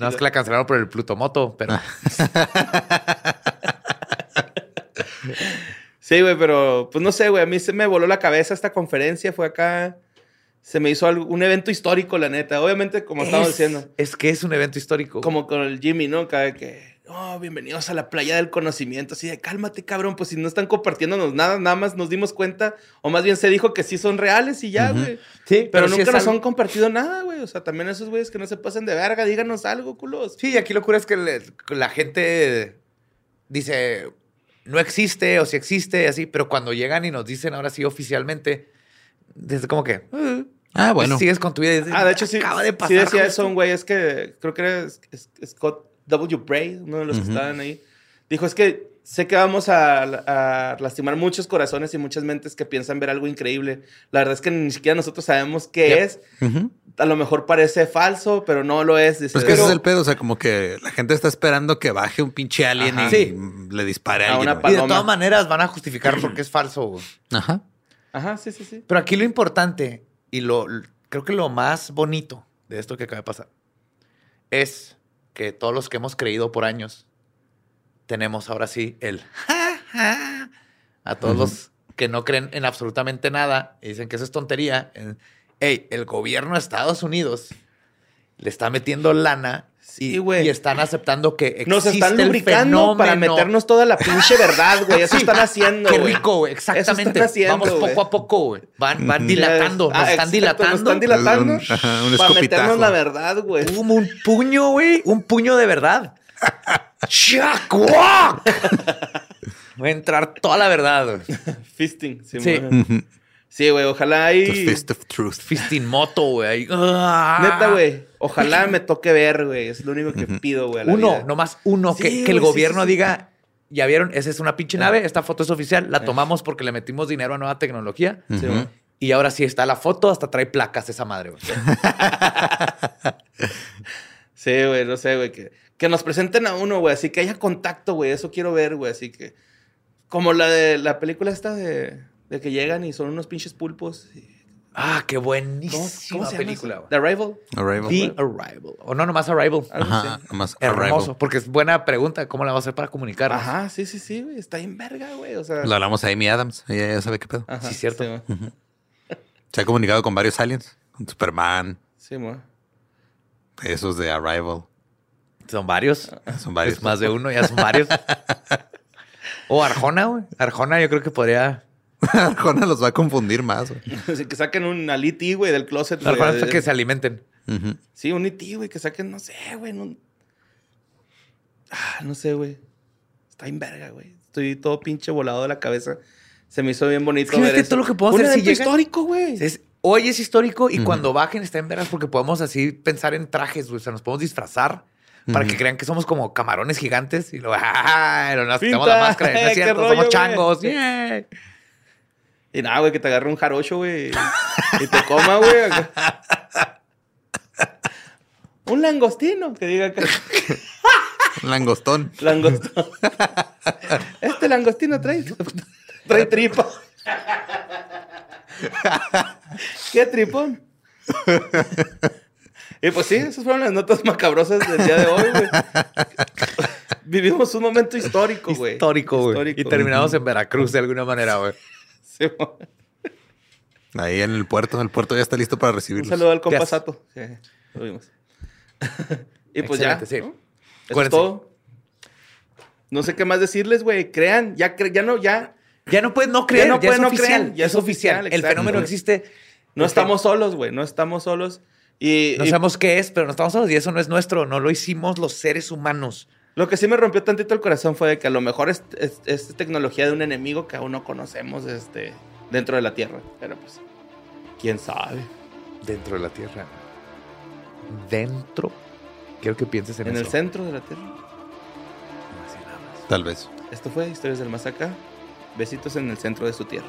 [SPEAKER 1] No es que la cancelaron por el Plutomoto, pero... *laughs*
[SPEAKER 3] Sí, güey, pero pues no sé, güey. A mí se me voló la cabeza esta conferencia. Fue acá. Se me hizo algo- un evento histórico, la neta. Obviamente, como estamos
[SPEAKER 1] Es-
[SPEAKER 3] diciendo.
[SPEAKER 1] Es que es un evento histórico.
[SPEAKER 3] Como con el Jimmy, ¿no? Cada que. Oh, bienvenidos a la playa del conocimiento. Así de cálmate, cabrón. Pues si no están compartiéndonos nada, nada más nos dimos cuenta. O más bien se dijo que sí son reales y ya, güey.
[SPEAKER 1] Sí,
[SPEAKER 3] Pero, nunca nos
[SPEAKER 1] algo-
[SPEAKER 3] han compartido nada, güey. O sea, también esos güeyes que no se pasen de verga, díganos algo, culos.
[SPEAKER 1] Sí, aquí lo cura es que le- la gente dice no existe o si existe, así, pero cuando llegan y nos dicen ahora sí oficialmente, es como que. "Eh",
[SPEAKER 2] Ah, bueno.
[SPEAKER 1] Sigues con tu vida. y dices,
[SPEAKER 3] Ah, de hecho, sí,
[SPEAKER 1] Acaba de
[SPEAKER 3] sí
[SPEAKER 1] pasar.
[SPEAKER 3] decía
[SPEAKER 1] justo".
[SPEAKER 3] eso un güey. Es que creo que era Scott W. Bray, uno de los que estaban ahí. Dijo, es que sé que vamos a, a lastimar muchos corazones y muchas mentes que piensan ver algo increíble. La verdad es que ni siquiera nosotros sabemos qué
[SPEAKER 1] Yep.
[SPEAKER 3] es. A lo mejor parece falso, pero no lo es. Dice,
[SPEAKER 2] Pues que ese
[SPEAKER 3] pero-
[SPEAKER 2] es el pedo. O sea, como que la gente está esperando que baje un pinche alien
[SPEAKER 3] Ajá.
[SPEAKER 2] y
[SPEAKER 1] Sí.
[SPEAKER 2] le dispare
[SPEAKER 3] A
[SPEAKER 2] a alguien.
[SPEAKER 3] una.
[SPEAKER 1] Y de todas maneras van a justificar porque es falso.
[SPEAKER 2] Ajá.
[SPEAKER 3] Ajá, sí, sí, sí.
[SPEAKER 1] Pero aquí lo importante y lo creo que lo más bonito de esto que acaba de pasar es que todos los que hemos creído por años tenemos ahora sí el ja, ja, a todos los que no creen en absolutamente nada y dicen que eso es tontería. Hey, el gobierno de Estados Unidos le está metiendo lana
[SPEAKER 3] Sí,
[SPEAKER 1] y,
[SPEAKER 3] güey.
[SPEAKER 1] y están aceptando que existe
[SPEAKER 3] Nos están
[SPEAKER 1] el
[SPEAKER 3] lubricando para meternos toda la pinche verdad, güey. Eso *laughs*
[SPEAKER 1] Sí.
[SPEAKER 3] están haciendo,
[SPEAKER 1] Qué
[SPEAKER 3] güey.
[SPEAKER 1] rico, güey.
[SPEAKER 3] Eso
[SPEAKER 1] Exactamente.
[SPEAKER 3] están haciendo,
[SPEAKER 1] Vamos
[SPEAKER 3] güey.
[SPEAKER 1] poco a poco, güey. Van, van dilatando.
[SPEAKER 3] Ah,
[SPEAKER 1] nos están
[SPEAKER 3] exacto,
[SPEAKER 1] dilatando.
[SPEAKER 3] Nos están dilatando.
[SPEAKER 2] Un- ajá, un
[SPEAKER 3] para meternos la verdad, güey.
[SPEAKER 1] Como un puño, güey. Un puño de verdad. ¡Chacuac! *laughs* Va a entrar toda la verdad, güey.
[SPEAKER 3] Fisting. Sí,
[SPEAKER 1] Sí.
[SPEAKER 3] Sí, güey. Ojalá
[SPEAKER 2] The
[SPEAKER 3] y...
[SPEAKER 2] Fist of Truth.
[SPEAKER 1] Fisting moto, güey. ahí. ¡Ah!
[SPEAKER 3] Neta, güey. Ojalá me toque ver, güey. Es lo único que pido, güey.
[SPEAKER 1] Uno,
[SPEAKER 3] vida.
[SPEAKER 1] nomás uno.
[SPEAKER 3] Sí,
[SPEAKER 1] que, que el
[SPEAKER 3] sí,
[SPEAKER 1] gobierno
[SPEAKER 3] sí, sí.
[SPEAKER 1] diga, ya vieron, esa es una pinche nave, esta foto es oficial, la tomamos porque le metimos dinero a nueva tecnología.
[SPEAKER 3] Sí,
[SPEAKER 2] Ujú.
[SPEAKER 3] güey.
[SPEAKER 1] Y ahora sí está la foto, hasta trae placas esa madre, güey. *laughs*
[SPEAKER 3] Sí, güey. No sé, güey. Que, que nos presenten a uno, güey. Así que haya contacto, güey. Eso quiero ver, güey. Así que... Como la de la película esta de, de que llegan y son unos pinches pulpos.
[SPEAKER 1] Ah, qué buenísima
[SPEAKER 3] ¿Cómo, llama
[SPEAKER 1] película, güey.
[SPEAKER 3] The Arrival.
[SPEAKER 2] Arrival.
[SPEAKER 1] The Arrival. O no, nomás Arrival.
[SPEAKER 2] Ajá, nomás
[SPEAKER 1] Hermoso,
[SPEAKER 2] Arrival.
[SPEAKER 1] porque es buena pregunta. ¿Cómo la va a hacer para comunicarnos?
[SPEAKER 3] Ajá, sí, sí, sí, güey. Está bien verga, güey. O sea...
[SPEAKER 2] Lo hablamos a Amy Adams. Ella ya sabe qué pedo.
[SPEAKER 3] Ajá,
[SPEAKER 1] Sí, cierto.
[SPEAKER 2] Se ha comunicado con varios aliens. Con Superman.
[SPEAKER 3] Sí, güey.
[SPEAKER 2] Esos de Arrival.
[SPEAKER 1] Son varios.
[SPEAKER 2] Son varios.
[SPEAKER 1] Es más de uno, ya son varios. *laughs* o Arjona, güey. Arjona yo creo que podría... *laughs*
[SPEAKER 2] Arjona los va a confundir más. güey. *laughs*
[SPEAKER 3] Así que saquen un aliti, güey, del closet. güey.
[SPEAKER 1] Arjona es que se alimenten.
[SPEAKER 3] Sí, un iti, güey, que saquen, no sé, güey. no- Ah, no sé, güey. Está en verga, güey. Estoy todo pinche volado de la cabeza. Se me hizo bien bonito
[SPEAKER 1] Fíjate
[SPEAKER 3] ver eso.
[SPEAKER 1] todo lo que puedo hacer si llega-
[SPEAKER 3] histórico, güey.
[SPEAKER 1] Es- hoy es histórico y cuando bajen está en veras porque podemos así pensar en trajes, güey. O sea, nos podemos disfrazar para que crean que somos como camarones gigantes y luego, ¡ah! *laughs* Nos quitamos la máscara. No es cierto,
[SPEAKER 3] rollo,
[SPEAKER 1] somos changos. ¡yeah!
[SPEAKER 3] Y nada, güey, que te agarre un jarocho, güey. Y te coma, güey. Un langostino, que diga acá.
[SPEAKER 2] Langostón.
[SPEAKER 3] Langostón. Este langostino trae, trae tripa. ¿Qué tripón? Y pues sí, esas fueron las notas macabrosas del día de hoy, güey. Vivimos un momento histórico, güey.
[SPEAKER 1] Histórico, güey.
[SPEAKER 3] Histórico.
[SPEAKER 1] Y terminamos en Veracruz de alguna manera, güey.
[SPEAKER 3] Sí.
[SPEAKER 2] Ahí en el puerto. El puerto ya está listo para
[SPEAKER 3] Un
[SPEAKER 2] recibirlos.
[SPEAKER 3] saludo al
[SPEAKER 1] Yes.
[SPEAKER 3] compa Sato. Sí, lo vimos. *laughs* y pues ya.
[SPEAKER 1] Sí.
[SPEAKER 3] ¿no? Eso es todo. No sé qué más decirles, güey. Crean, ya, cre- ya no, ya.
[SPEAKER 1] Ya no puedes no creer,
[SPEAKER 3] Ya
[SPEAKER 1] ya,
[SPEAKER 3] no puedes
[SPEAKER 1] es
[SPEAKER 3] no
[SPEAKER 1] oficial.
[SPEAKER 3] creer,
[SPEAKER 1] ya es oficial. El fenómeno existe.
[SPEAKER 3] No estamos solos, güey. No estamos solos. Y,
[SPEAKER 1] No
[SPEAKER 3] y
[SPEAKER 1] sabemos qué es, pero no estamos solos y eso no es nuestro. No lo hicimos los seres humanos.
[SPEAKER 3] Lo que sí me rompió tantito el corazón fue de que a lo mejor es, es- es tecnología de un enemigo que aún no conocemos este, dentro de la Tierra. Pero pues, quién sabe.
[SPEAKER 1] Dentro de la Tierra. Dentro. Quiero que pienses en,
[SPEAKER 3] En el
[SPEAKER 1] eso.
[SPEAKER 3] centro de la Tierra.
[SPEAKER 1] Así nada más.
[SPEAKER 2] Tal vez.
[SPEAKER 3] Esto fue Historias del Más Acá. Besitos en el centro de su tierra.